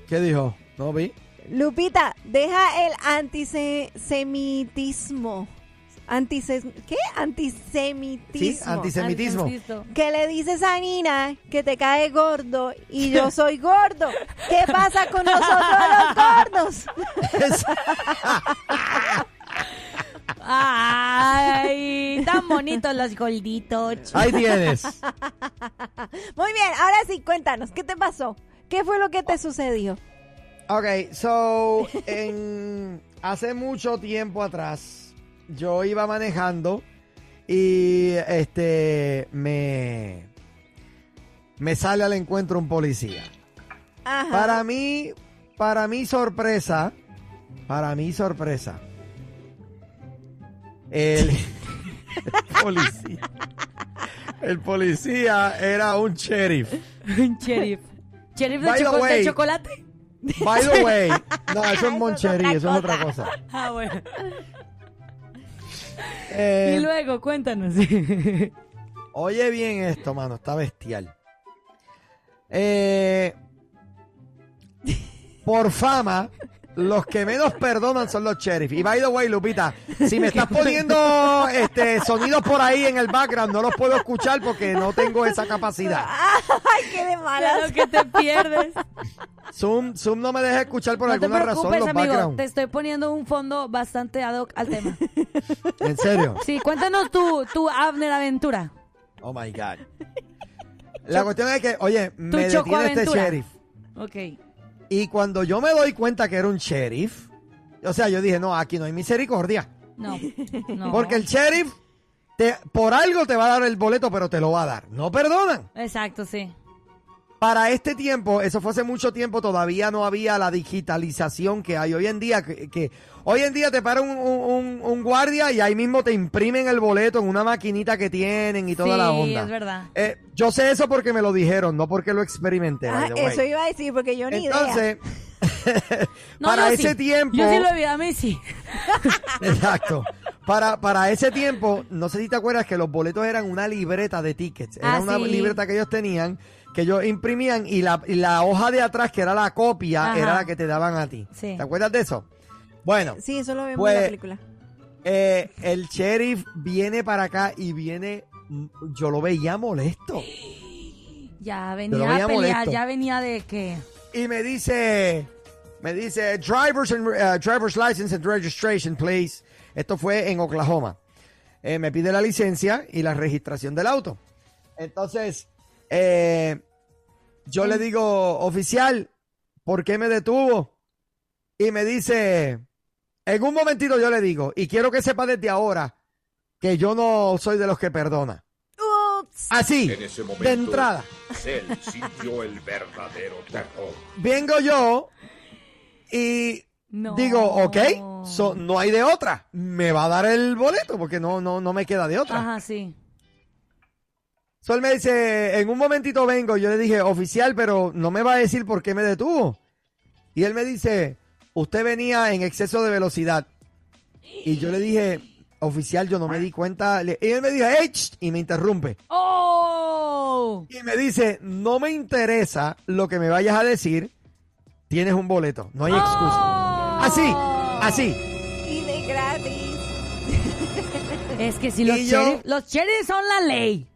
¿Qué dijo? ¿No vi? Lupita, deja el antisemitismo. Antise ¿Qué? Antisemitismo. Sí, antisemitismo. que le dices a Nina que te cae gordo y yo soy gordo. ¿Qué pasa con nosotros los gordos? [laughs] Ay, tan bonitos los gorditos. Ahí tienes. Muy bien, ahora sí, cuéntanos, ¿qué te pasó? ¿Qué fue lo que te sucedió? Ok, so, en, hace mucho tiempo atrás, yo iba manejando y este me, me sale al encuentro un policía. Ajá. Para mí, para mi sorpresa, para mi sorpresa, el, el [laughs] policía, el policía era un sheriff. Un sheriff. ¿Sheriff de, By the choco- de way, chocolate? By the [laughs] way, no, eso es otra eso es otra cosa. Ah, bueno. Eh, y luego, cuéntanos. Oye bien esto, mano, está bestial. Eh, por fama, los que menos perdonan son los sheriff. Y by the way, Lupita, si me estás poniendo este sonidos por ahí en el background, no los puedo escuchar porque no tengo esa capacidad. Ay, qué de malas. Claro que te pierdes. Zoom, Zoom no me deja escuchar por no te alguna razón los amigo. background. Te estoy poniendo un fondo bastante ad hoc al tema. En serio. Sí, cuéntanos tu, tu Abner aventura. Oh my God. La cuestión es que, oye, me detiene este sheriff. Ok. Y cuando yo me doy cuenta que era un sheriff, o sea, yo dije, no, aquí no hay misericordia. No. no. Porque el sheriff, te, por algo te va a dar el boleto, pero te lo va a dar. No perdonan. Exacto, sí. Para este tiempo, eso fue hace mucho tiempo, todavía no había la digitalización que hay hoy en día. Que, que hoy en día te para un, un- un guardia y ahí mismo te imprimen el boleto en una maquinita que tienen y toda sí, la onda. es verdad. Eh, yo sé eso porque me lo dijeron, no porque lo experimenté. Ah, eso iba a decir porque yo ni idea. Entonces, [laughs] para ese sí. tiempo. Yo sí lo vi, a mí sí. [laughs] Exacto. Para, para ese tiempo, no sé si te acuerdas que los boletos eran una libreta de tickets. Era Ah, una sí. libreta que ellos tenían, que ellos imprimían y la, y la hoja de atrás, que era la copia, Ajá. era la que te daban a ti. Sí. ¿Te acuerdas de eso? Bueno, Sí, eso lo vemos Pues- en la película. eh, el sheriff viene para acá y viene, mm, yo lo veía molesto. [gasps] Ya venía a pelear, ya venía de que... Y me dice, me dice, driver's, and, uh, driver's license and registration, please. Esto fue en Oklahoma. Eh, me pide la licencia y la registración del auto. Entonces, eh, yo le digo, oficial, ¿por qué me detuvo? Y me dice, en un momentito yo le digo, y quiero que sepa desde ahora que yo no soy de los que perdona. Así, En ese momento, de entrada. Cell sintió el verdadero terror. Vengo yo y No. digo, ok, so, no hay de otra. Me va a dar el boleto porque no, no, no me queda de otra. Ajá, sí. Sol me dice, en un momentito vengo. Yo le dije, oficial, pero no me va a decir por qué me detuvo. Y él me dice, usted venía en exceso de velocidad. Y yo le dije, oficial, yo no me di cuenta. Y él me dijo, "Ey, ch", y me interrumpe. ¡Oh! Y me dice, no me interesa lo que me vayas a decir. Tienes un boleto, no hay excusa. Así, así. Y de gratis. Es que si los yo- sheriff, los sheriff son la ley.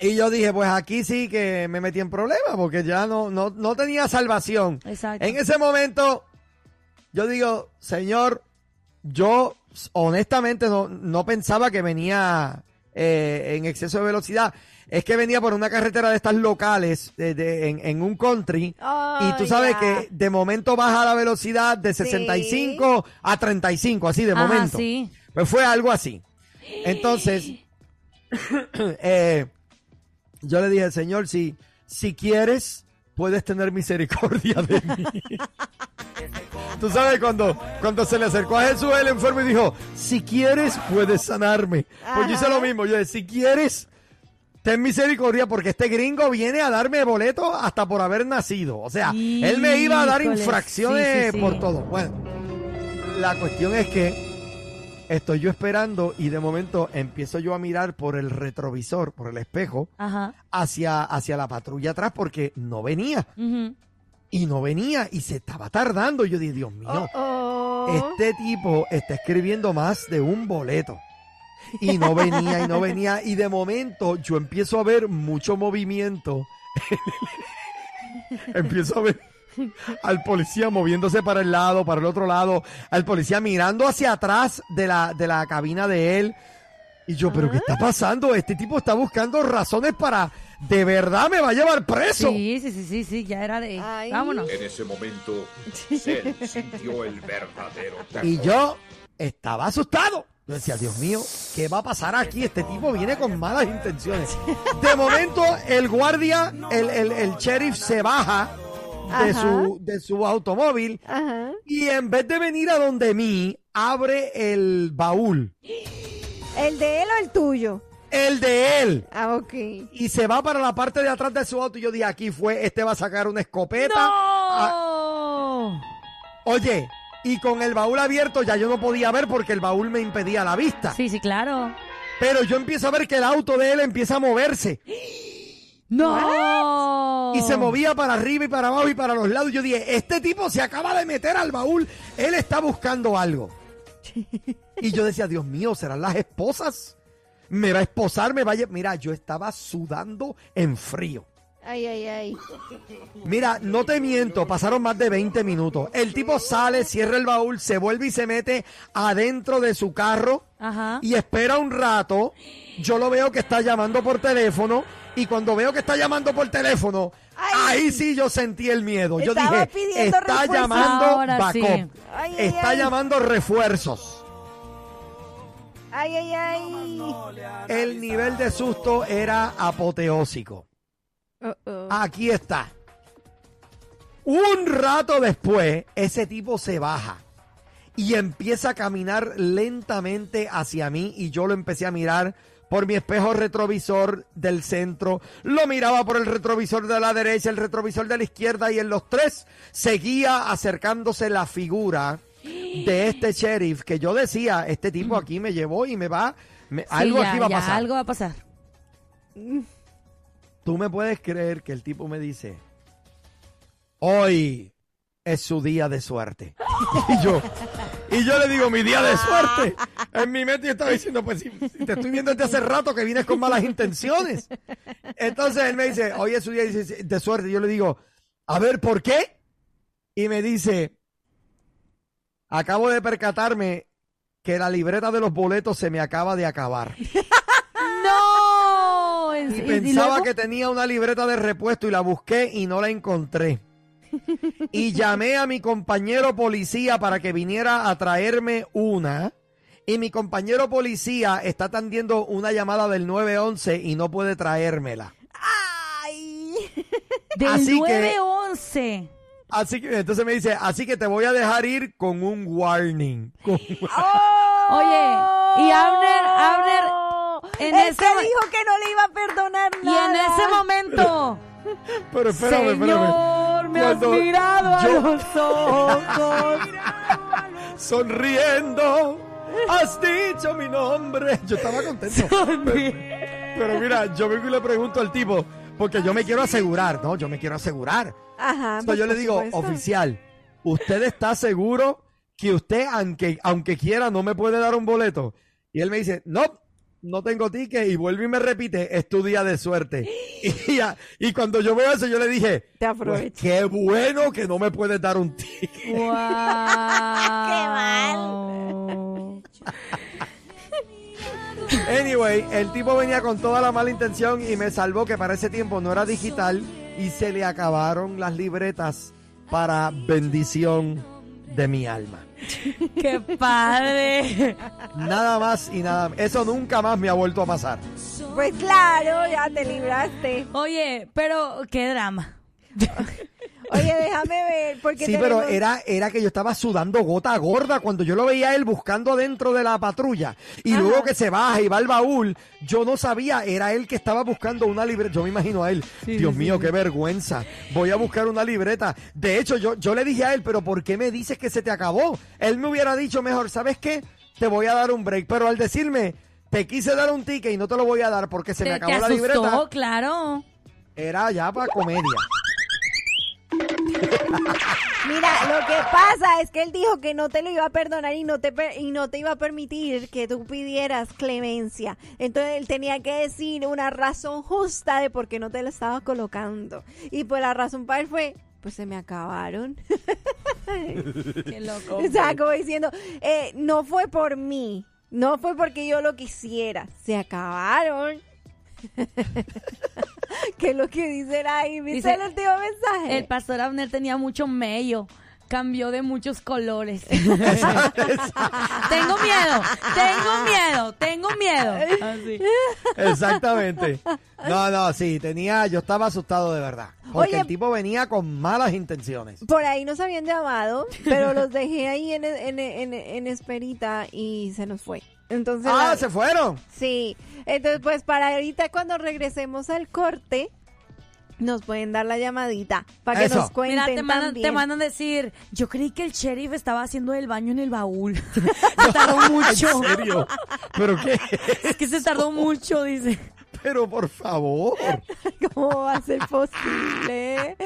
Y yo dije, pues aquí sí que me metí en problemas porque ya no, no, no tenía salvación. Exacto. En ese momento, yo digo, señor, yo honestamente no, no pensaba que venía eh, en exceso de velocidad. Es que venía por una carretera de estas locales de- de- en, en un country. Oh, y tú sabes que de momento baja la velocidad de 65 a 35, así de Ajá, momento. sí. Pues fue algo así. Entonces, [gasps] eh, yo le dije, Señor, si, si quieres, puedes tener misericordia de mí. [laughs] Tú sabes cuando, cuando se le acercó a Jesús el enfermo y dijo, si quieres, puedes sanarme. Pues yo hice lo mismo. Yo dije, si quieres, ten misericordia porque este gringo viene a darme boleto hasta por haber nacido. O sea, él me iba a dar infracciones sí, sí, sí. por todo. Bueno, la cuestión es que estoy yo esperando y de momento empiezo yo a mirar por el retrovisor, por el espejo, Ajá. hacia, hacia la patrulla atrás porque no venía. Y no venía y se estaba tardando. Yo dije, Dios mío, Oh. este tipo está escribiendo más de un boleto. Y no venía y no [laughs] venía. Y de momento yo empiezo a ver mucho movimiento. [laughs] empiezo a ver al policía moviéndose para el lado, para el otro lado, al policía mirando hacia atrás de la, de la cabina de él. Y yo, ¿pero qué está pasando? Este tipo está buscando razones para de verdad me va a llevar preso. Sí, sí, sí, sí, sí, ya era de. Ay. Vámonos. En ese momento, [laughs] Cell sintió el verdadero terror. Y yo estaba asustado. Yo decía, Dios mío, ¿qué va a pasar aquí? Este tipo viene con malas intenciones. De momento, el guardia, el, el, el sheriff se baja de su, de su automóvil Ajá. y en vez de venir a donde mí, abre el baúl. ¿El de él o el tuyo? El de él. Ah, ok. Y se va para la parte de atrás de su auto. Y yo dije, aquí fue, este va a sacar una escopeta. Ah, ¡No! oye, y con el baúl abierto ya yo no podía ver porque el baúl me impedía la vista. Sí, sí, claro. Pero yo empiezo a ver que el auto de él empieza a moverse. ¡No! Y se movía para arriba y para abajo y para los lados. Yo dije, este tipo se acaba de meter al baúl. Él está buscando algo. [laughs] Y yo decía, Dios mío, ¿serán las esposas? Me va a esposar, me va a... lle-". Mira, yo estaba sudando en frío. Ay, ay, ay. Mira, no te miento, pasaron más de 20 minutos. El tipo sale, cierra el baúl, se vuelve y se mete adentro de su carro Ajá. y espera un rato. Yo lo veo que está llamando por teléfono y cuando veo que está llamando por teléfono, Ay. ahí sí yo sentí el miedo. Yo Estaba dije, pidiendo está refuerzos. llamando Ahora backup, sí. Ay, ay, está ay. llamando refuerzos. Ay, ay, ay. El nivel de susto era apoteósico. Uh -oh. Aquí está. Un rato después, ese tipo se baja y empieza a caminar lentamente hacia mí y yo lo empecé a mirar por mi espejo retrovisor del centro, lo miraba por el retrovisor de la derecha, el retrovisor de la izquierda y en los tres seguía acercándose la figura de este sheriff que yo decía, este tipo aquí me llevó y me va, me- Sí, algo ya, aquí va a pasar. algo va a pasar. Tú me puedes creer que el tipo me dice, hoy es su día de suerte. [laughs] Y yo, y yo le digo, mi día de [laughs] suerte. En mi mente yo estaba diciendo, pues si, si te estoy viendo desde hace rato que vienes con malas intenciones. Entonces él me dice, hoy es su día de suerte. Y yo le digo, a ver, ¿por qué? Y me dice, acabo de percatarme que la libreta de los boletos se me acaba de acabar. [laughs] ¡No! ¿En- Y y pensaba que tenía una libreta de repuesto y la busqué y no la encontré. Y llamé a mi compañero policía para que viniera a traerme una. y mi compañero policía está atendiendo una llamada del 911 y no puede traérmela. Ay. Del Así que- 911. Así que entonces me dice, así que te voy a dejar ir con un warning. [laughs] Con- Oye, y Abner, Abner, en ese dijo que no le iba a perdonar y en nada. ese momento, Pero espérame, espérame. Señor, me has mirado yo- a los ojos. sonriendo, has dicho mi nombre. Yo estaba contento. [laughs] Pero, pero mira, yo vengo y le pregunto al tipo, porque yo me quiero asegurar, ¿no? Yo me quiero asegurar. Ajá. Entonces yo le digo, supuesto. oficial, ¿usted está seguro que usted, aunque, aunque quiera, no me puede dar un boleto? Y él me dice, no, no tengo ticket. Y vuelve y me repite, es tu día de suerte. Y, ya- y cuando yo veo eso, yo le dije, Te pues, aprovecho. qué bueno que no me puedes dar un ticket. ¡Wow! [laughs] ¡Qué mal! Anyway, el tipo venía con toda la mala intención y me salvó que para ese tiempo no era digital y se le acabaron las libretas para bendición de mi alma. [laughs] ¡Qué padre! Nada más y nada Eso nunca más me ha vuelto a pasar. Pues claro, ya te libraste. Oye, pero qué drama. [laughs] Oye, déjame ver, porque Sí, pero era, era que yo estaba sudando gota gorda cuando yo lo veía a él buscando dentro de la patrulla. Y luego que se baja y va al baúl, yo no sabía, era él que estaba buscando una libreta. Yo me imagino a él. Dios mío, qué vergüenza. Voy a buscar una libreta. De hecho, yo, yo le dije a él, pero ¿por qué me dices que se te acabó? Él me hubiera dicho mejor, ¿sabes qué? Te voy a dar un break. Pero al decirme, te quise dar un ticket y no te lo voy a dar porque se me acabó te la asustó, libreta, claro. era ya para comedia. [laughs] Mira, lo que pasa es que él dijo que no te lo iba a perdonar y no te y no te iba a permitir que tú pidieras clemencia. Entonces él tenía que decir una razón justa de por qué no te lo estaba colocando. Y pues la razón para él fue, pues se me acabaron. [laughs] Qué loco. O sea, como diciendo, eh, no fue por mí, no fue porque yo lo quisiera, se acabaron. [laughs] ¿Qué es lo que dice ahí? ¿Viste Dice, el último mensaje? El pastor Abner tenía mucho mello. Cambió de muchos colores. [laughs] Exacto. tengo miedo, tengo miedo, tengo miedo. Así. Exactamente. No, no, sí, tenía, yo estaba asustado de verdad. Porque Oye. el tipo venía con malas intenciones. Por ahí nos habían llamado, pero los dejé ahí en, en, en, en esperita y se nos fue. Entonces, Ah, la- se fueron. sí. Entonces, pues para ahorita cuando regresemos al corte, nos pueden dar la llamadita para que Eso. nos cuenten Mira, te mandan, también. te mandan decir, yo creí que el sheriff estaba haciendo el baño en el baúl. [laughs] se tardó mucho. ¿En serio? ¿Pero qué? [laughs] Es que se tardó mucho, dice. Pero por favor. [laughs] ¿Cómo va a ser posible?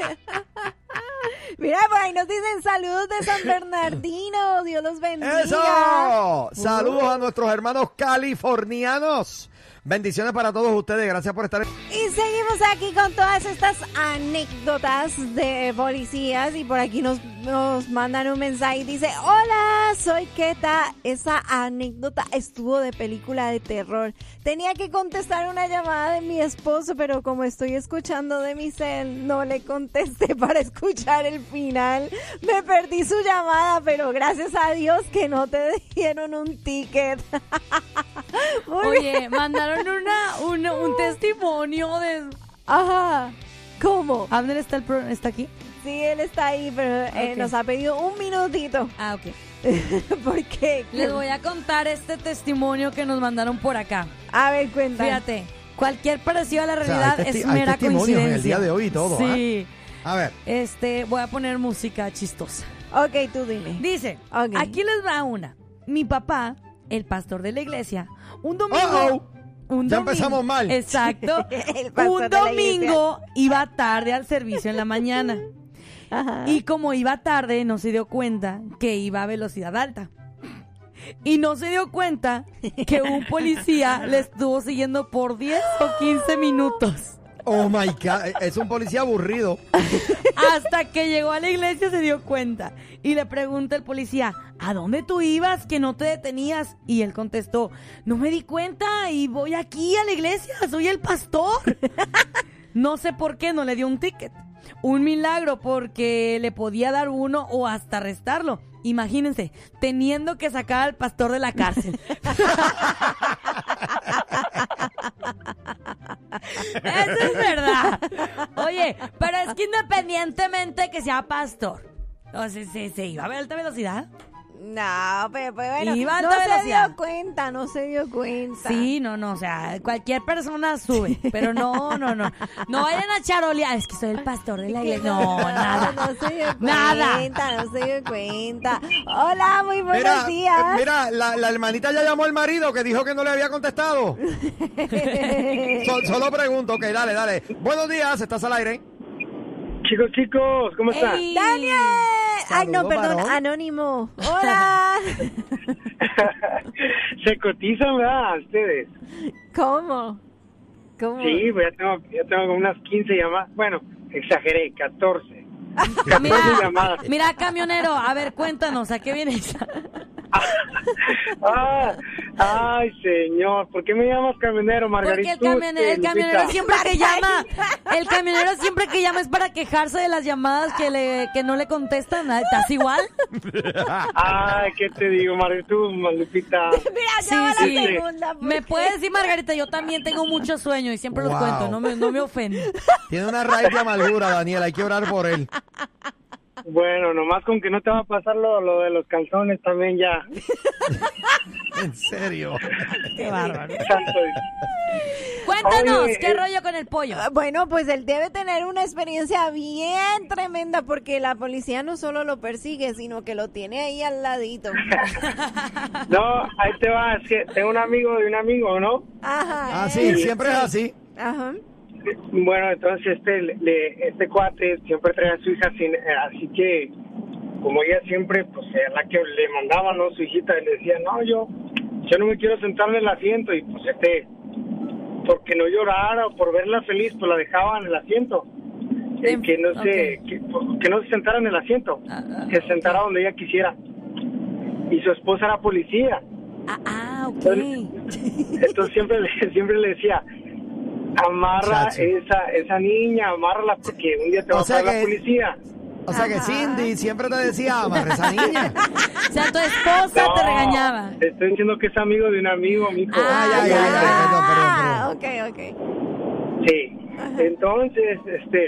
[laughs] Mira, por ahí nos dicen saludos de San Bernardino. Dios los bendiga. ¡Eso! Saludos a nuestros hermanos californianos. Bendiciones para todos ustedes. Gracias por estar. Y seguimos aquí con todas estas anécdotas de policías y por aquí nos, nos mandan un mensaje y dice, hola, soy Keta, esa anécdota estuvo de película de terror. Tenía que contestar una llamada de mi esposo, pero como estoy escuchando de mi cel, no le contesté [laughs] para escuchar el final. Me perdí su llamada, pero gracias a Dios que no te [laughs] dieron un ticket. [laughs] Oye, mandaron una, un, un testimonio de... Ajá. ¿Cómo? Abner está, el pro- está aquí. Sí, él está ahí, pero eh, Ok. nos ha pedido un minutito. Ah, ok. [laughs] Porque Les voy a contar este testimonio que nos mandaron por acá. A ver, cuenta. Fíjate, cualquier parecido a la O sea, realidad hay testi- es hay mera testimonios en el coincidencia. día de hoy y todo, ¿ah? Sí. A ver. Este, voy a poner música chistosa. Ok, tú dime. Dice, Ok. aquí les va una. Mi papá, el pastor de la iglesia, un domingo... Un Ya domingo- empezamos mal. Exacto. [laughs] Un domingo iba tarde al servicio en la mañana. Ajá. Y como iba tarde, no se dio cuenta que iba a velocidad alta. Y no se dio cuenta que un policía le estuvo siguiendo por 10 o 15 minutos. Oh my God. Es un policía aburrido. Hasta que llegó a la iglesia se dio cuenta. Y le pregunta el policía, ¿a dónde tú ibas que no te detenías? Y él contestó, no me di cuenta y voy aquí a la iglesia, soy el pastor. [laughs] No sé por qué no le dio un ticket. Un milagro porque le podía dar uno o hasta restarlo. Imagínense, teniendo que sacar al pastor de la cárcel. [laughs] Eso es verdad. Oye, pero es que independientemente que sea pastor, sea, se, se iba a ver alta velocidad. No, pero, pero bueno, Iba a no se velocidad. dio cuenta, no se dio cuenta. Sí, no, no, o sea, cualquier persona sube, pero no, no, no. No vayan a charolear, es que soy el pastor de la iglesia. [laughs] No, nada. No se dio Nada. cuenta, no se dio cuenta. Hola, muy buenos Mira, días. eh, mira la, la hermanita ya llamó al marido que dijo que no le había contestado. [laughs] So- solo pregunto, ok, dale, dale. Buenos días, estás al aire. Chicos, chicos, ¿cómo están? Ey. Daniel. Ay, no, perdón, varón. anónimo. Hola. [laughs] Se cotizan, ¿verdad? Ustedes. ¿Cómo? ¿Cómo? Sí, pues ya tengo, ya tengo como unas 15 llamadas. Bueno, exageré, 14. 14 [laughs] Mira, llamadas. mira, camionero, a ver, cuéntanos, ¿a qué vienes? [laughs] [laughs] Ah, ay, señor, ¿por qué me llamas camionero, Margarita? Porque el camionero, el camionero siempre que llama, el camionero siempre que llama es para quejarse de las llamadas que le que no le contestan. ¿Estás igual? Ay, ¿qué te digo, Margarita? [laughs] Mira, ya Sí, va la sí. segunda. Me puedes decir, Margarita, yo también tengo mucho sueño y siempre los Wow. cuento, no me, no me ofende. Tiene una raíz de amargura, Daniel, hay que orar por él. Bueno, nomás con que no te va a pasar lo, lo de los calzones también ya. [laughs] En serio. [laughs] Qué bárbaro. Cuéntanos, Oye, ¿qué eh, rollo con el pollo? Ah, Bueno, pues él debe tener una experiencia bien tremenda porque la policía no solo lo persigue, sino que lo tiene ahí al ladito. [laughs] No, ahí te va, es que tengo un amigo de un amigo, ¿no? Ajá. Ah, sí, siempre es así. Ajá. Bueno, entonces este le- este cuate siempre trae a su hija sin, eh, así que como ella siempre pues era la que le mandaba no su hijita y le decía no yo yo no me quiero sentar en el asiento y pues este porque no llorara o por verla feliz pues la dejaba en el asiento. Eh, que no se ok. que, que no se sentara en el asiento Ah, ah, que se sentara donde ella quisiera. Y su esposa era policía. Ah, ah, [laughs] entonces siempre le, siempre le decía, amarra Chacho. esa esa niña, amárrala porque un día te va O a sea parar la que- policía. O sea que. Cindy siempre te decía, amarre esa niña. [laughs] O sea, tu esposa te No, regañaba. Te estoy diciendo que es amigo de un amigo, mijo. Ah, ya, ya, ya, perdón, Ah, perdón, ok, ok. Sí. Entonces, este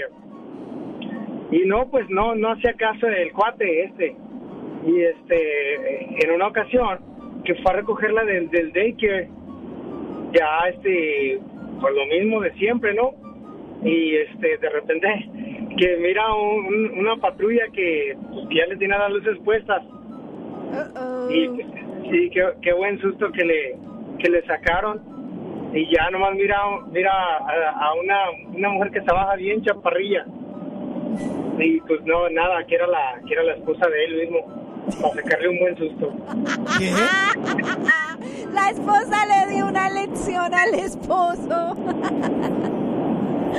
y no, pues no no hacía caso del cuate este. Y este en una ocasión que fue a recogerla del, del daycare ya este por lo mismo de siempre, ¿no? Y este de repente [laughs] que mira un- un- una patrulla que, pues, que ya le tiene las luces puestas y sí, qué, qué buen susto que le que le sacaron. Y ya nomás mira mira a, a una, una mujer que se baja bien chaparrilla. Y pues no nada que era la que era la esposa de él mismo para sacarle un buen susto. ¿Qué? [laughs] La esposa le dio una lección al esposo.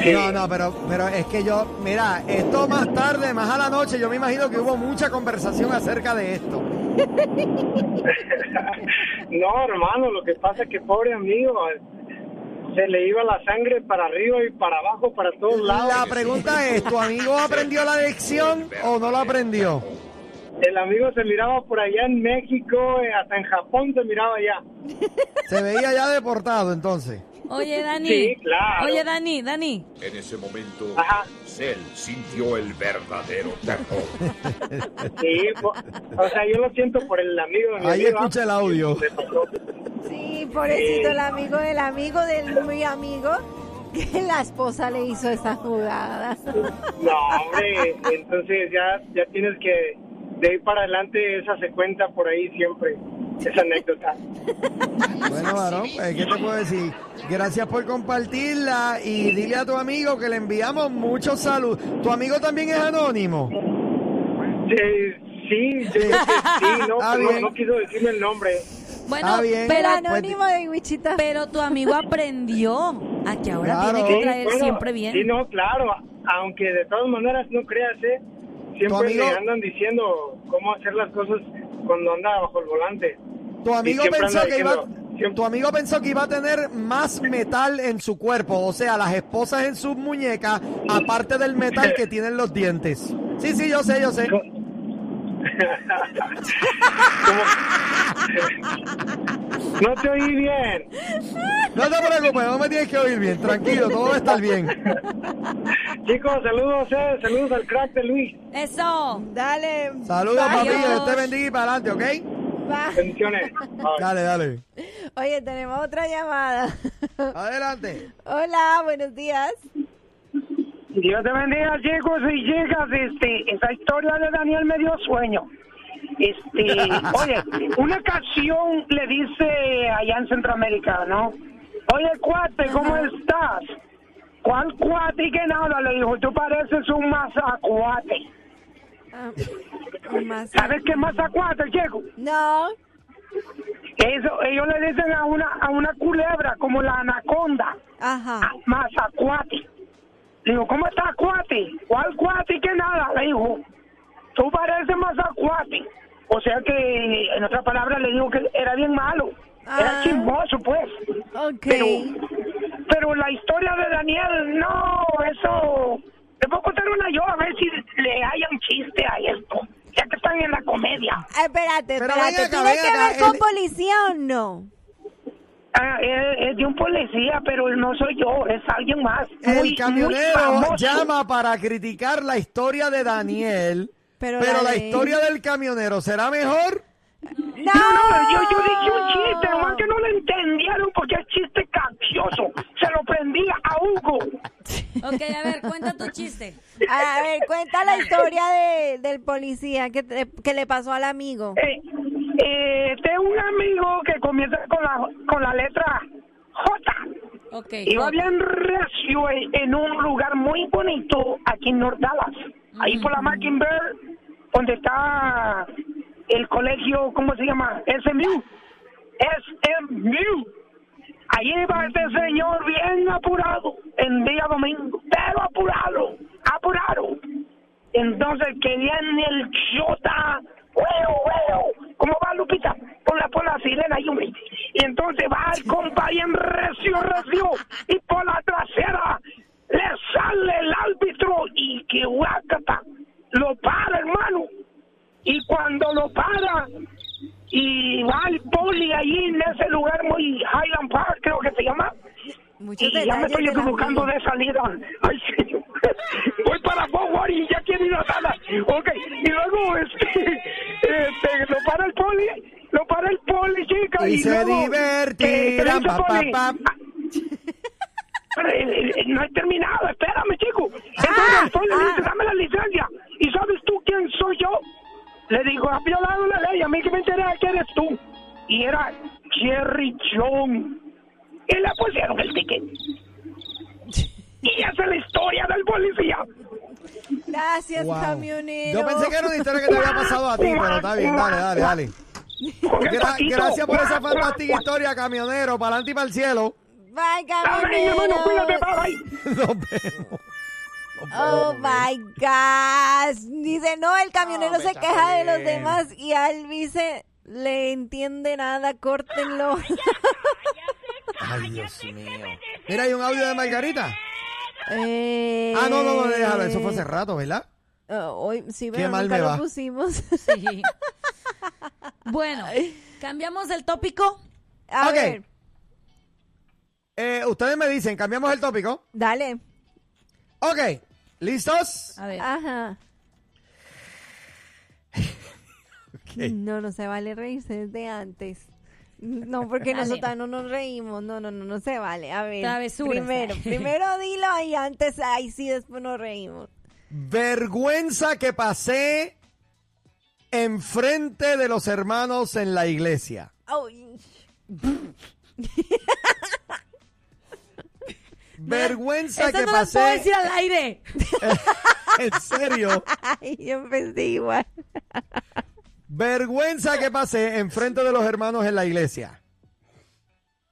No, no, pero, pero es que yo, mira, esto más tarde, más a la noche, yo me imagino que hubo mucha conversación acerca de esto. [laughs] no hermano lo que pasa es que pobre amigo se le iba la sangre para arriba y para abajo para todos lados La pregunta es, ¿tu amigo aprendió la lección o no la aprendió? El amigo se miraba por allá en México eh, hasta en Japón se miraba allá [laughs] Se veía ya deportado entonces. Oye, Dani. Sí, claro. Oye, Dani, Dani. En ese momento, Ajá. Cell sintió el verdadero terror. [laughs] Sí, po- o sea, yo lo siento por el amigo de mi Ahí amigo, escucha el audio. Sí, pobrecito el amigo del amigo del muy amigo que la esposa le hizo esa jugada. No, hombre, entonces ya, ya tienes que, de ahí para adelante, esa se cuenta por ahí siempre, esa anécdota. [laughs] Bueno, varón, pues, ¿qué te puedo decir? Gracias por compartirla y dile a tu amigo que le enviamos muchos saludos. ¿Tu amigo también es anónimo? Sí, sí, que [laughs] sí, no, Ah, pero no, bien. no quiso decirme el nombre. Bueno, Ah, bien. Pero, anónimo de Wichita. pero tu amigo aprendió a que ahora Claro. tiene que Sí, traer bueno, siempre bien. Sí, no, claro, aunque de todas maneras no creas, ¿eh? Siempre amigo- le andan diciendo cómo hacer las cosas cuando anda bajo el volante. Tu amigo pensó que iba, siempre- tu amigo pensó que iba a tener más metal en su cuerpo, o sea, las esposas en sus muñecas, aparte del metal que [laughs] tienen los dientes. Sí, sí, yo sé, yo sé. [laughs] No te oí bien. No te preocupes, no me tienes que oír bien. Tranquilo, todo va a estar bien. Chicos, saludos, eh, saludos al crack de Luis. Eso. Dale. Saludos, papi. Dios te bendiga y para adelante, ¿ok? Bendiciones. Dale, dale. Oye, tenemos otra llamada. Adelante. Hola, buenos días. Dios te bendiga, chicos y chicas. Este, esa historia de Daniel me dio sueño. Este, [laughs] oye, una canción le dice allá en Centroamérica, ¿no? Oye, cuate, ¿cómo estás? ¿Cuál cuate y que nada? Le dijo, tú pareces un mazacuate. Ah, ¿Sabes qué es mazacuate, chico? No. Eso, ellos le dicen a una, a una culebra como la anaconda. Ajá. Ah, Mazacuate. Le digo, ¿cómo estás, cuate? ¿Cuál cuate que nada? Le dijo, tú pareces mazacuate. O sea que, en otras palabras, le digo que era bien malo. Era Ah. chismoso, pues. Ok. Pero, pero la historia de Daniel, no, eso... Le puedo contar una yo, a ver si le hayan chiste a esto. Ya que están en la comedia. Ah, espérate, Pero espérate. ven acá, ¿Tiene ven que ver con policía o no? Ah, es, es de un policía, pero no soy yo, es alguien más. El muy, camionero llama para criticar la historia de Daniel, Pero, pero la historia del camionero será mejor. No. No, no, yo, yo dije un chiste, nomás que no lo entendieron porque es chiste capcioso. Se lo prendía a Hugo. Ok, a ver, cuenta tu chiste. A ver, cuenta la historia de, del policía que, te- que le pasó al amigo. Eh, eh, tengo un amigo que comienza con la, con la letra J. Ok. Iba bien recio en, un lugar muy bonito aquí en North Dallas. Ahí por la Mockingbird, donde está el colegio, ¿cómo se llama? SMU. SMU. Allí va este señor bien apurado en día domingo, pero apurado, apurado. Entonces que viene el chota, huevo, huevo, ¿cómo va Lupita? Por la, por la sirena y hombre. Y entonces va el compa bien recio, recio, y por la trasera le sale el árbitro y que guacata, lo para hermano. Y cuando lo para, y va el poli allí en ese lugar muy Highland Park, creo que se llama. Muchos Y ya me estoy equivocando de salida. [laughs] Ay, señor. Voy para Forward y ya quiero ir a Dallas. Ok, y luego este, [laughs] este, lo para el poli, lo para el poli, chica. Y Y, se luego, eh, divertirán, pero ese pa, pa, poli- pa. eh, eh, no he terminado, espérame, chico. Entonces el poli le dice, dame la licencia. ¿Y sabes tú quién soy yo? Le digo, has violado la ley, a mí que me interesa que eres tú. Y era Jerry John. Y le pusieron el ticket. Y esa es la historia del policía. Gracias, Wow. camionero. Yo pensé que era una historia que te había pasado a ti, pero está bien, dale, dale, dale. Gra- taquito. gracias por esa fantástica historia, camionero, para adelante y para el cielo. Bye, Amén, hermano, cuídate, camionero. bye, bye. Nos vemos. Oh my gosh. Dice, no, el camionero se queja de los demás y vice le entiende nada, córtenlo. Ay, Dios mío. Mira, hay un audio de Margarita. Eh, Ah, no, no, no, déjalo. Eso fue hace rato, ¿verdad? ah, hoy sí, Qué pero mal nunca me lo va. pusimos. [laughs] Sí. Bueno, cambiamos el tópico. A Ok. ver, Eh, ustedes me dicen, cambiamos el tópico. dale. Ok, ¿listos? A ver. Ajá. [laughs] Ok. No, no se vale reírse desde antes. No, porque Dale. nosotros no nos reímos. No, no, no, no se vale. A ver. Travesuras. Primero, [laughs] primero dilo y antes, ahí sí, después nos reímos. Vergüenza que pasé enfrente de los hermanos en la iglesia. Ay, [laughs] Vergüenza Esta que no la puedo pasé. decir al aire. [laughs] En serio. ay, yo empecé igual. Vergüenza que pasé enfrente de los hermanos en la iglesia.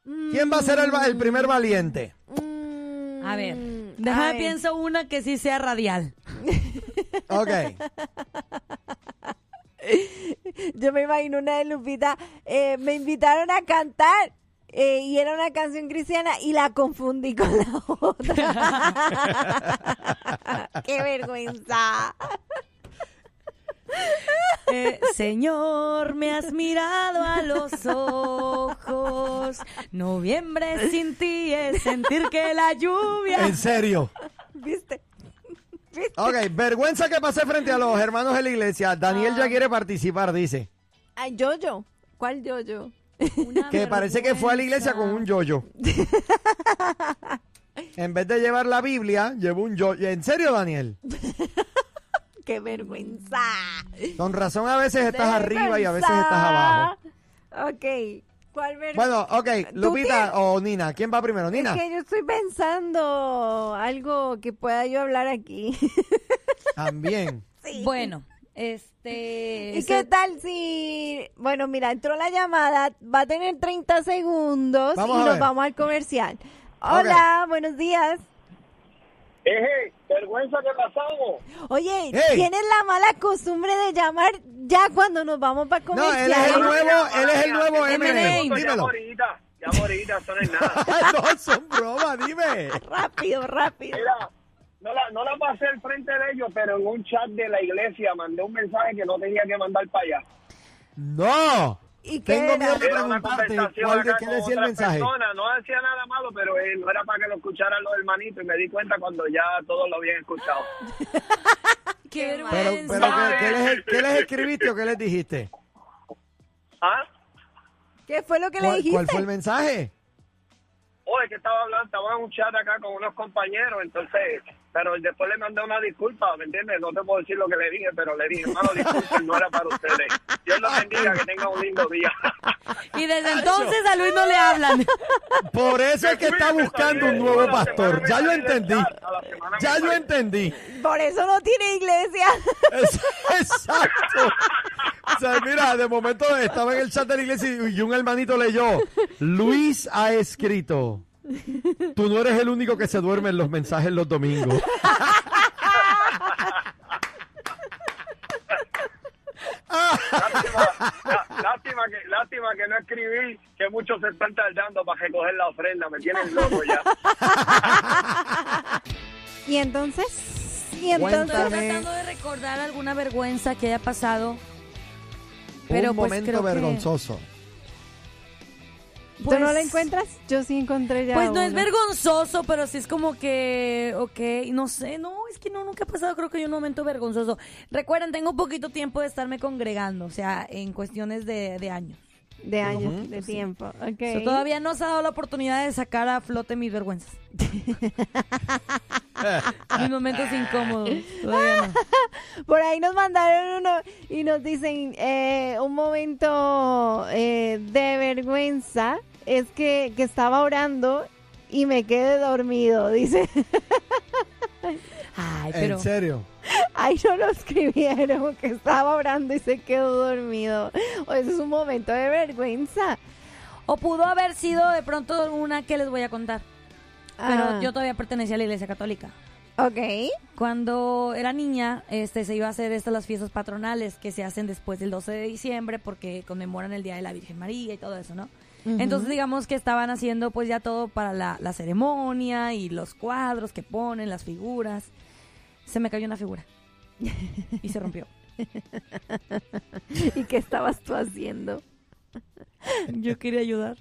¿Quién va a ser el, va- el primer valiente? Mm, A ver, a déjame ver. pienso una que sí sea radial. [laughs] Ok. [laughs] Yo me imagino una de Lupita. eh, me invitaron a cantar eh, y era una canción cristiana y la confundí con la otra. [laughs] ¡Qué vergüenza! Eh, Señor, me has mirado a los ojos. Noviembre sin ti es sentir que la lluvia. En serio. ¿Viste? Ok, vergüenza que pasé frente a los hermanos de la iglesia. Daniel Ah. ya quiere participar, dice. Ay, Yoyo. ¿Cuál Yoyo? Que parece que fue a la iglesia con un yoyo. En vez de llevar la Biblia, llevó un yoyo. ¿En serio, Daniel? [laughs] [laughs] ¡Qué vergüenza! Con razón a veces estás De arriba y a veces estás abajo. Ok. ¿Cuál vergüenza? Bueno, ok, Lupita o Nina. ¿Quién va primero? Nina. Es que yo estoy pensando algo que pueda yo hablar aquí. [laughs] También. Bueno, este. ¿Y qué tal si, bueno, mira, entró la llamada, va a tener 30 segundos Vamos y nos ver. vamos al comercial. Hola, buenos días. Eje, vergüenza que pasamos. Oye, Hey. tienes la mala costumbre de llamar ya cuando nos vamos para No, comercial. él es el nuevo, él es el nuevo. Ya Dímelo. morita, ya morita, eso no es nada. [laughs] no, son bromas, dime. [laughs] Rápido, rápido. Mira, no la, no la pasé al frente de ellos, pero en un chat de la iglesia mandé un mensaje que no tenía que mandar para allá. No. ¿Y qué Tengo era? miedo de preguntarte conversación cuál de acá qué con decía el mensaje. personas. No decía nada malo, pero no era para que lo escucharan los hermanitos y me di cuenta cuando ya todos lo habían escuchado. [laughs] Qué Pero- Pero, ¿qué, qué les, qué les escribiste o qué les dijiste? ¿Ah? ¿Qué fue lo que le ¿Cuál, dijiste? cuál fue el mensaje? Oye, que estaba hablando, estaba en un chat acá con unos compañeros, entonces, pero después le mandé una disculpa, ¿me entiendes? No te puedo decir lo que le dije, pero le dije, hermano, disculpen, no era para ustedes. Dios los bendiga, que tengan un lindo día. Y desde entonces a Luis no le hablan. Por eso es que está buscando un nuevo pastor. Ya yo entendí. Ya yo entendí. Por eso no tiene iglesia. Es- Exacto. O sea, mira, de momento estaba en el chat de la iglesia y un hermanito leyó, Luis ha escrito, tú no eres el único que se duerme en los mensajes los domingos. Lástima, lá- lástima, que, lástima que no escribí, que muchos se están tardando para recoger la ofrenda, me tienen loco ya. ¿Y entonces? ¿Y Estoy entonces? Cuéntame. tratando de recordar alguna vergüenza que haya pasado. Pero un pues momento creo que- vergonzoso. ¿Tú no la Pues- encuentras? Yo sí encontré ya Pues no es vergonzoso, pero sí es como que, ok, no sé, no, es que no, nunca ha pasado, creo que hay un momento vergonzoso. Recuerden, tengo poquito tiempo de estarme congregando, o sea, en cuestiones de, de años. De años, de tiempo. Todavía no se ha dado la oportunidad de sacar a flote mis vergüenzas. [laughs] mis momentos incómodos, todavía no. [laughs] Por ahí nos mandaron uno y nos dicen eh, un momento eh, de vergüenza es que, que estaba orando y me quedé dormido, dice. [laughs] Ay, pero... En serio. [laughs] Ay, no lo escribieron, que estaba orando y se quedó dormido. O ese es un momento de vergüenza. O pudo haber sido de pronto una que les voy a contar. Pero Ah, yo todavía pertenecía a la iglesia católica. Ok. Cuando era niña, este, se iba a hacer estas las fiestas patronales que se hacen después del 12 de diciembre porque conmemoran el Día de la Virgen María y todo eso, ¿no? Entonces digamos que estaban haciendo pues ya todo para la, la ceremonia y los cuadros que ponen, las figuras. Se me cayó una figura y se rompió. [laughs] ¿Y qué estabas tú haciendo? Yo quería ayudar.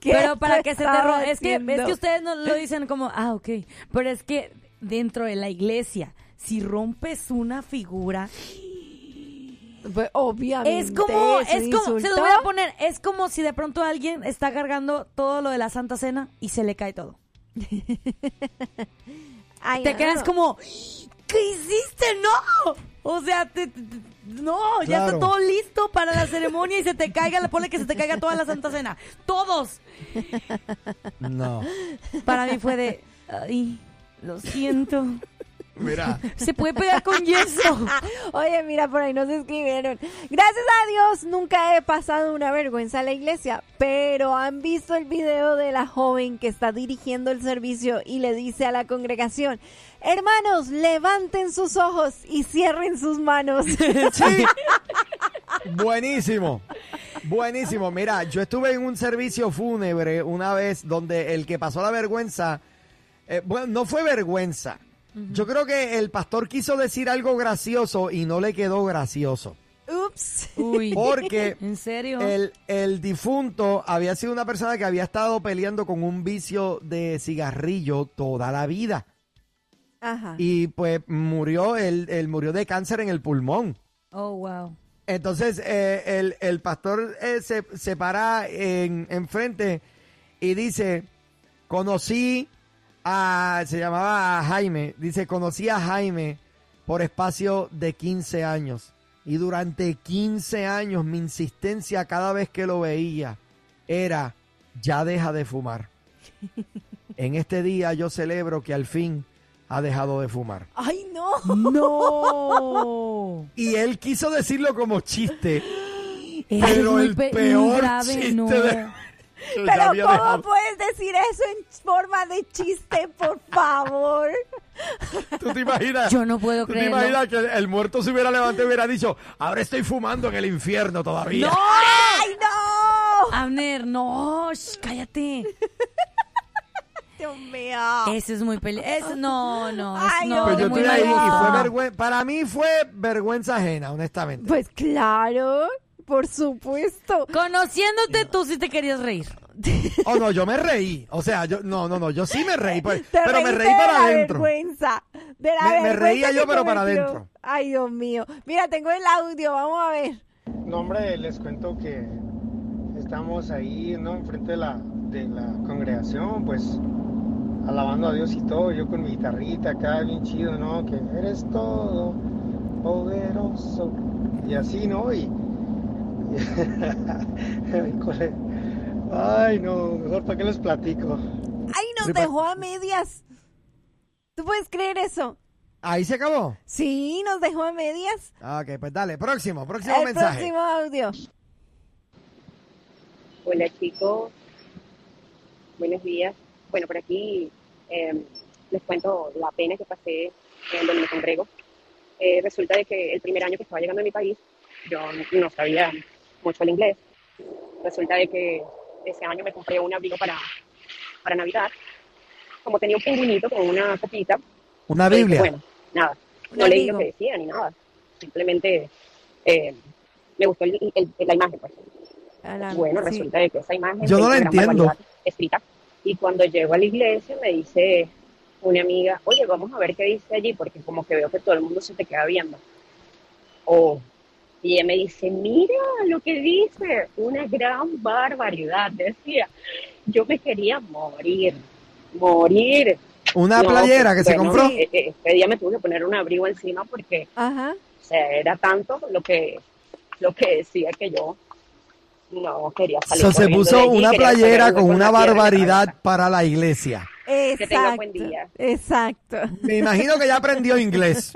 ¿Qué Pero para que se te rompa, es que, es que ustedes no lo dicen como, ah, ok. Pero es que dentro de la iglesia, si rompes una figura, Pues, obviamente. Es como, ¿es como, se lo voy a poner, es como si de pronto alguien está cargando todo lo de la Santa Cena y se le cae todo. [laughs] Ay, Te no. quedas como, ¿qué hiciste? ¡No! O sea, te- no, ya está todo listo para la ceremonia y se te caiga, le pone que se te caiga toda la Santa Cena. ¡Todos! No. Para mí fue de, ay, lo siento. Mira. Se puede pegar con yeso. Oye, mira, por ahí nos escribieron. Gracias a Dios, nunca he pasado una vergüenza a la iglesia, pero han visto el video de la joven que está dirigiendo el servicio y le dice a la congregación, hermanos, levanten sus ojos y cierren sus manos. Sí. Buenísimo. Buenísimo. Mira, yo estuve en un servicio fúnebre una vez donde el que pasó la vergüenza, eh, bueno, no fue vergüenza. Yo creo que el pastor quiso decir algo gracioso y no le quedó gracioso. Ups. Uy. [laughs] Porque ¿En serio? el, el difunto había sido una persona que había estado peleando con un vicio de cigarrillo toda la vida. Ajá. Y pues murió, él, él murió de cáncer en el pulmón. Oh, wow. Entonces eh, el, el pastor eh, se, se para en, enfrente y dice, conocí a, se llamaba Jaime, dice, conocí a Jaime por espacio de 15 años. Y durante 15 años mi insistencia cada vez que lo veía era, ya deja de fumar. [laughs] En este día yo celebro que al fin ha dejado de fumar. Ay, no. No. Y él quiso decirlo como chiste. [gasps] Pero el peor grave, chiste no. de- Pero ¿cómo dejado. puedes decir eso en forma de chiste, por favor? ¿Tú te imaginas? Yo no puedo ¿Tú te creerlo. imaginas que el muerto se hubiera levantado y hubiera dicho, ahora estoy fumando en el infierno todavía? ¡No! ¡Ay, no! Abner, no, shh, cállate. Dios mío. Ese es muy peligroso. No, no, Ay, no, Pues yo estoy ahí y fue vergüenza. Para mí fue vergüenza ajena, honestamente. Pues claro, por supuesto. Conociéndote, tú sí te querías reír. [laughs] Oh, no, yo me reí. O sea, yo, no, no, no, yo sí me reí, pues, Te pero me reí para adentro. vergüenza. De la Me- reía yo, pero para adentro. Ay, Dios mío. Mira, tengo el audio, vamos a ver. No, hombre, les cuento que estamos ahí, ¿no? Enfrente de la, de la congregación, pues alabando a Dios y todo. Yo con mi guitarrita acá, bien chido, ¿no? Que eres todo poderoso. Y así, ¿no? Y. [laughs] Híjole. Ay, no, mejor para qué les platico. Ay, nos dejó a medias. ¿Tú puedes creer eso? Ahí se acabó. Sí, nos dejó a medias. Ah, Ok, pues dale, próximo, próximo el mensaje. próximo audio. Hola chicos, buenos días. Bueno, por aquí eh, les cuento la pena que pasé en donde me congrego. Eh, resulta de que el primer año que estaba llegando a mi país, yo no sabía mucho el inglés. Resulta de que ese año me compré un abrigo para, para Navidad. Como tenía un pingüinito con una copita, Una yo dije, Biblia. Bueno, nada, no leí lo que decía ni nada. Simplemente eh, me gustó el- el- la imagen, pues. La- Bueno, sí. resulta de que esa imagen Yo no la entiendo. escrita. Y cuando llego a la iglesia me dice una amiga, oye, vamos a ver qué dice allí, porque como que veo que todo el mundo se te queda viendo. Oh, y ella me dice, mira lo que dice, una gran barbaridad, decía. Yo me quería morir, morir. Una No, playera que se compró. Ese día me tuve que poner un abrigo encima porque Ajá. o sea, era tanto lo que, lo que decía que yo no quería salir. So, se de puso allí, una playera con una barbaridad para la iglesia. Exacto. Que tenga buen día. Exacto. Me imagino que ya aprendió inglés.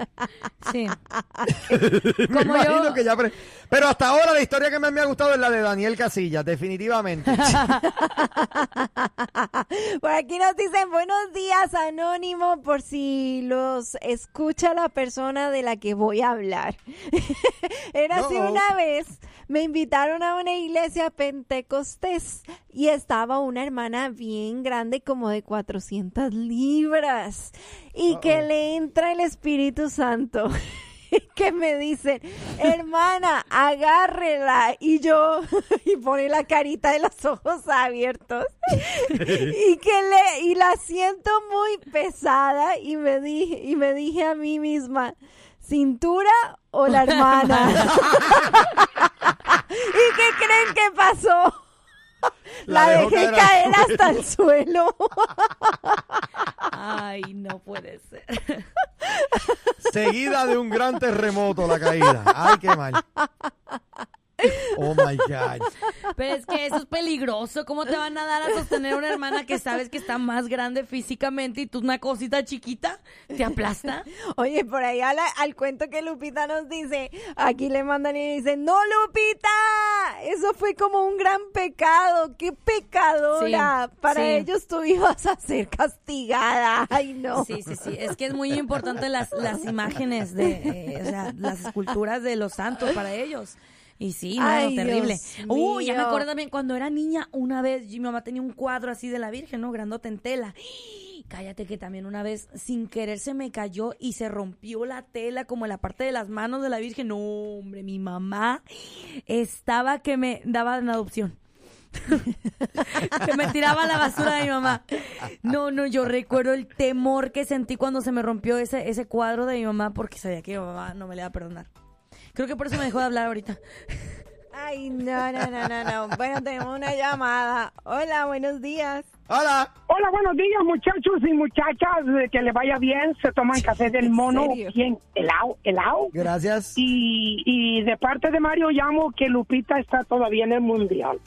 Sí. [laughs] Me Como imagino yo- que ya aprendió. Pero hasta ahora la historia que más me ha gustado es la de Daniel Casillas, definitivamente. [laughs] Por aquí nos dicen buenos días, Anónimo, por si los escucha la persona de la que voy a hablar. [laughs] Era así No. una vez, me invitaron a una iglesia pentecostés y estaba una hermana bien grande, como de 400 libras, y que le entra el Espíritu Santo. [laughs] que me dicen, hermana, agárrela. Y yo, [laughs] y pone la carita de los ojos abiertos. [laughs] y que le, y la siento muy pesada. Y me dije, y me dije a mí misma, ¿cintura o la hermana? ¿Y qué creen que pasó? [laughs] La, dejé caer hasta el suelo. Ay, no puede ser. Seguida de un gran terremoto la caída. Ay, qué mal. Oh my God. Pero es que eso es peligroso. ¿Cómo te van a dar a sostener una hermana que sabes que está más grande físicamente y tú una cosita chiquita te aplasta? Oye, por ahí al, al cuento que Lupita nos dice, aquí le mandan y dicen, no Lupita, eso fue como un gran pecado, qué pecadora, Sí, para sí. ellos tú ibas a ser castigada, [laughs] ay no. Sí, sí, sí. Es que es muy importante las, las imágenes de, eh, o sea, las esculturas de los santos para ellos. Y sí, no, Ay, terrible. Dios Uy, ya me acuerdo también cuando era niña, una vez mi mamá tenía un cuadro así de la Virgen, ¿no? Grandote en tela. [gasps] Cállate que también una vez sin querer se me cayó y se rompió la tela como en la parte de las manos de la Virgen. No, hombre, mi mamá estaba que me daba en adopción. [laughs] que me tiraba la basura de mi mamá. No, no, yo recuerdo el temor que sentí cuando se me rompió ese, ese cuadro de mi mamá porque sabía que mi mamá no me le iba a perdonar. Creo que por eso me dejó de hablar ahorita. Ay, no, no, no, no, no. Bueno, tenemos una llamada. Hola, buenos días. Hola. Hola, buenos días, muchachos y muchachas. eh, Que les vaya bien. Se toman café del mono. Bien, helado, helado. Gracias. Y, y de parte de Mario llamo que Lupita está todavía en el mundial.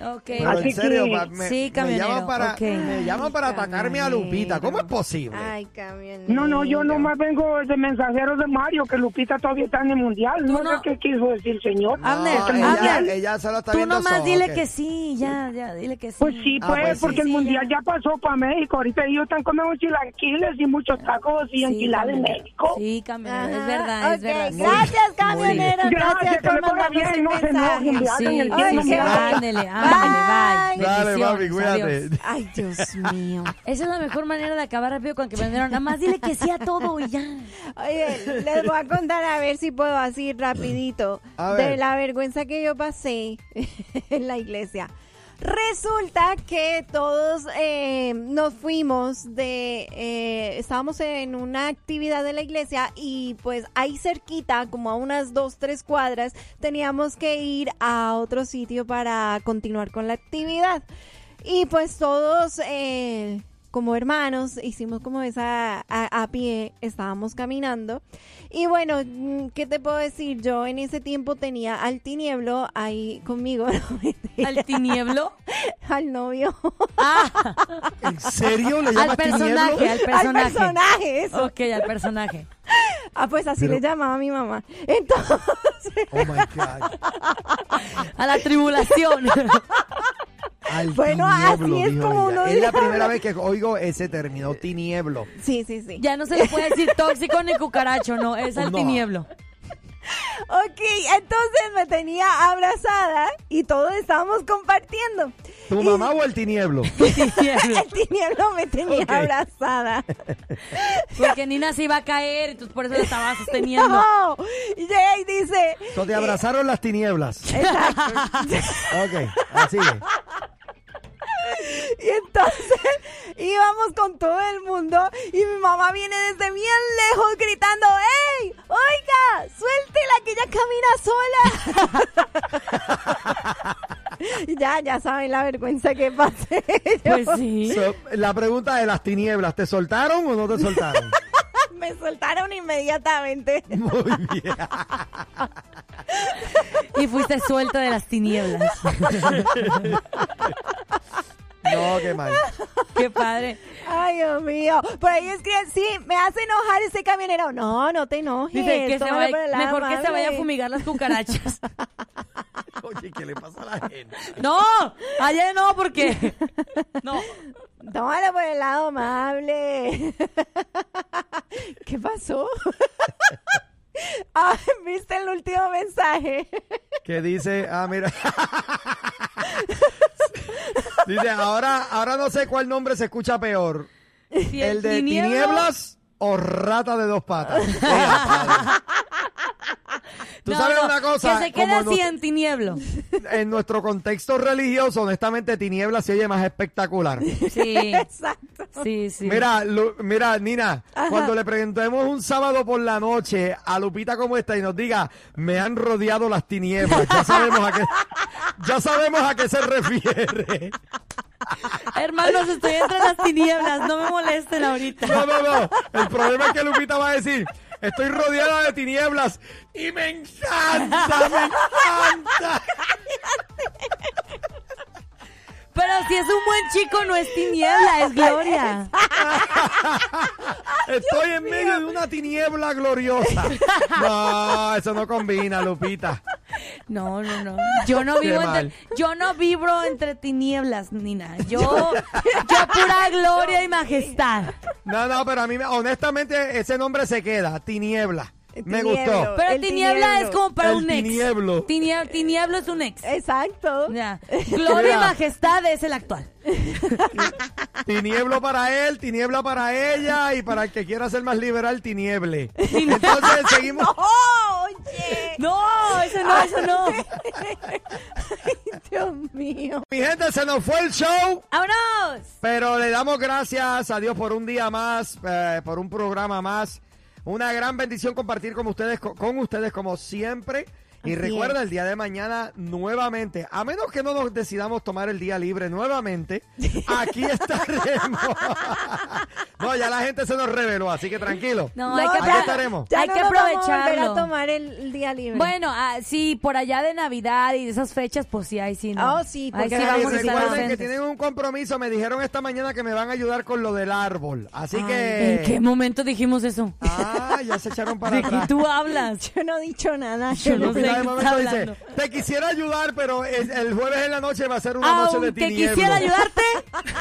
Ok. Pero Así en serio, pa- me, Sí, me camionero, llaman para, ok. me llaman para atacarme a Lupita. ¿Cómo es posible? Ay, camionero. No, no, yo nomás vengo de mensajero de Mario, que Lupita todavía está en el mundial. No, no- sé qué quiso decir, señor. No, Abner, ella, mundial. ella solo está Tú viendo nomás soccer. dile que sí, ya, ya, dile que sí. Pues sí, Ah, pues, pues sí. porque el Sí, mundial ya. ya pasó para México. Ahorita ellos están comiendo chilaquiles y muchos tacos y Sí, enchiladas en camionero. México. Sí, camionero, es verdad, es verdad. Gracias, camionero. Gracias, Gracias que por le vaya mandarnos bien, no se mensaje. Sí, Ay, me ándele, ándele, bye. Dale, papi, cuídate. adiós. Ay, Dios mío. Esa es la mejor manera de acabar rápido con que vendieron. Nada más dile que sí a todo y ya. Oye, les voy a contar a ver si puedo así rapidito de la vergüenza que yo pasé [laughs] en la iglesia. Resulta que todos eh, nos fuimos de, eh, estábamos en una actividad de la iglesia y pues ahí cerquita, como a unas dos, tres cuadras, teníamos que ir a otro sitio para continuar con la actividad. Y pues todos, eh, como hermanos, hicimos como esa a, a pie, estábamos caminando. Y bueno, mm, ¿qué te puedo decir? Yo en ese tiempo tenía al tinieblo ahí conmigo. [laughs] ¿Al tinieblo? [laughs] al novio. Ah, [laughs] ¿En serio le al personaje, tinieblo? al personaje. Al personaje, eso. Ok, al personaje. Ah, pues así Pero- le llamaba a mi mamá. Entonces, Oh my God. A la tribulación. Al Bueno, tinieblo, así es como ella. uno Es la primera vez que oigo ese término, tinieblo. sí, sí, sí. Ya no se le puede decir tóxico ni cucaracho, no, es al No. tinieblo. Ok, entonces me tenía abrazada y todos estábamos compartiendo. ¿Tu Y- mamá o el tinieblo? [laughs] Tinieblo. El tinieblo me tenía abrazada. Porque Nina se iba a caer y tú por eso la estabas [laughs] sosteniendo. No, y llega y dice, So, te abrazaron las tinieblas. ok, así es. Y entonces [laughs] íbamos con todo el mundo y mi mamá viene desde bien lejos gritando, ¡Ey! Oiga, suéltela que ella camina sola. [laughs] Ya, ya saben la vergüenza que pasé. [laughs] Pues sí. So, la pregunta de las tinieblas, ¿te soltaron o no te soltaron? Me soltaron inmediatamente. Muy bien. Y fuiste suelta de las tinieblas. No, qué mal. [laughs] Qué padre. Ay, Dios mío. Por ahí escriben, sí, me hace enojar ese camionero. No, no te enojes. Dice que se vaya- por el lado mejor que se vaya a fumigar las cucarachas. [laughs] Oye, ¿qué le pasa a la gente? No, ayer no, porque. [laughs] No. Tómalo por el lado amable. ¿Qué pasó? Ah, ¿Viste el último mensaje? Que dice, ah, mira. Dice, ahora, ahora no sé cuál nombre se escucha peor. Si ¿El de tinieblas o rata de dos patas? [laughs] Tú No, sabes no, una cosa, Que se quede así en tinieblo. [laughs] en nuestro contexto religioso, honestamente, tinieblas se oye más espectacular. Sí, [laughs] Exacto. sí, sí. Mira, Lu- mira, Nina, cuando le preguntemos un sábado por la noche a Lupita cómo está y nos diga, me han rodeado las tinieblas, ya sabemos a qué, ya sabemos a qué se refiere. [laughs] Hermanos, estoy entre las tinieblas. No me molesten ahorita. No, no, no. El problema es que Lupita va a decir, estoy rodeada de tinieblas y me encanta, me encanta. [laughs] Pero si es un buen chico, no es tiniebla, es gloria. [laughs] Estoy en medio de una tiniebla gloriosa. No, eso no combina, Lupita. No, no, no. Yo no vivo entre, yo no vibro entre tinieblas, Nina. Yo, yo pura gloria y majestad. No, no, pero a mí, me- honestamente, ese nombre se queda, tiniebla. Me Tinieblo, gustó. Pero el tiniebla tinieblo. es como para El un ex. tinieblo. Tinie- tinieblo es un ex. Exacto. Ya. [laughs] Gloria y majestad es el actual. [laughs] Tinieblo para él, tiniebla para ella y para el que quiera ser más liberal, tinieble. Entonces seguimos. [laughs] ¡Oh, oye! No, eso no, eso no. Dios mío. Mi gente, se nos fue el show. ¡Vámonos! Pero le damos gracias a Dios por un día más, eh, por un programa más. Una gran bendición compartir con ustedes, con, ustedes como siempre. Y Así recuerda, es. el día de mañana nuevamente, a menos que no nos decidamos tomar el día libre nuevamente, aquí [laughs] estaremos. no, ya la gente se nos reveló, así que tranquilo. No, hay que, Aquí estaremos. Ya hay no que vamos a a tomar el, el día libre. Bueno, ah, sí, por allá de Navidad y de esas fechas, pues sí, ahí sí, ¿no? Oh, sí, ahí porque sí ahí Y vamos a estar recuerden que ausentes. tienen un compromiso. Me dijeron esta mañana que me van a ayudar con lo del árbol. Así Ay, que. ¿En qué momento dijimos eso? Ah, ya se echaron para ¿De qué atrás. tú hablas? [laughs] Yo no he dicho nada. Yo no sé está momento dice, te quisiera ayudar, pero es- el jueves en la noche va a ser una noche de tinieblo. quisiera ayudarte,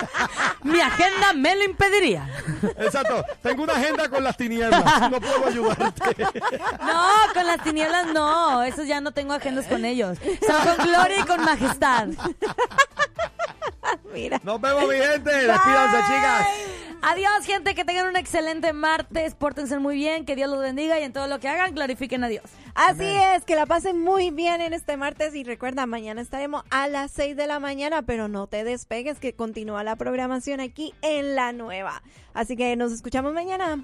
[laughs] mi agenda me lo impediría. Exacto. Tengo una agenda con las tinieblas. No puedo ayudarte. [laughs] No, con las tinieblas no. Esos ya no tengo agendas con ellos. Son con gloria y con majestad. [laughs] Mira. Nos vemos, mi gente. Despídanse, chicas. Adiós, gente. Que tengan un excelente martes. Pórtense muy bien. Que Dios los bendiga y en todo lo que hagan, glorifiquen a Dios. Así es, que la pasen muy bien en este martes y recuerda, mañana estaremos a las 6 de la mañana, pero no te despegues que continúa la programación aquí en la nueva. Así que nos escuchamos mañana.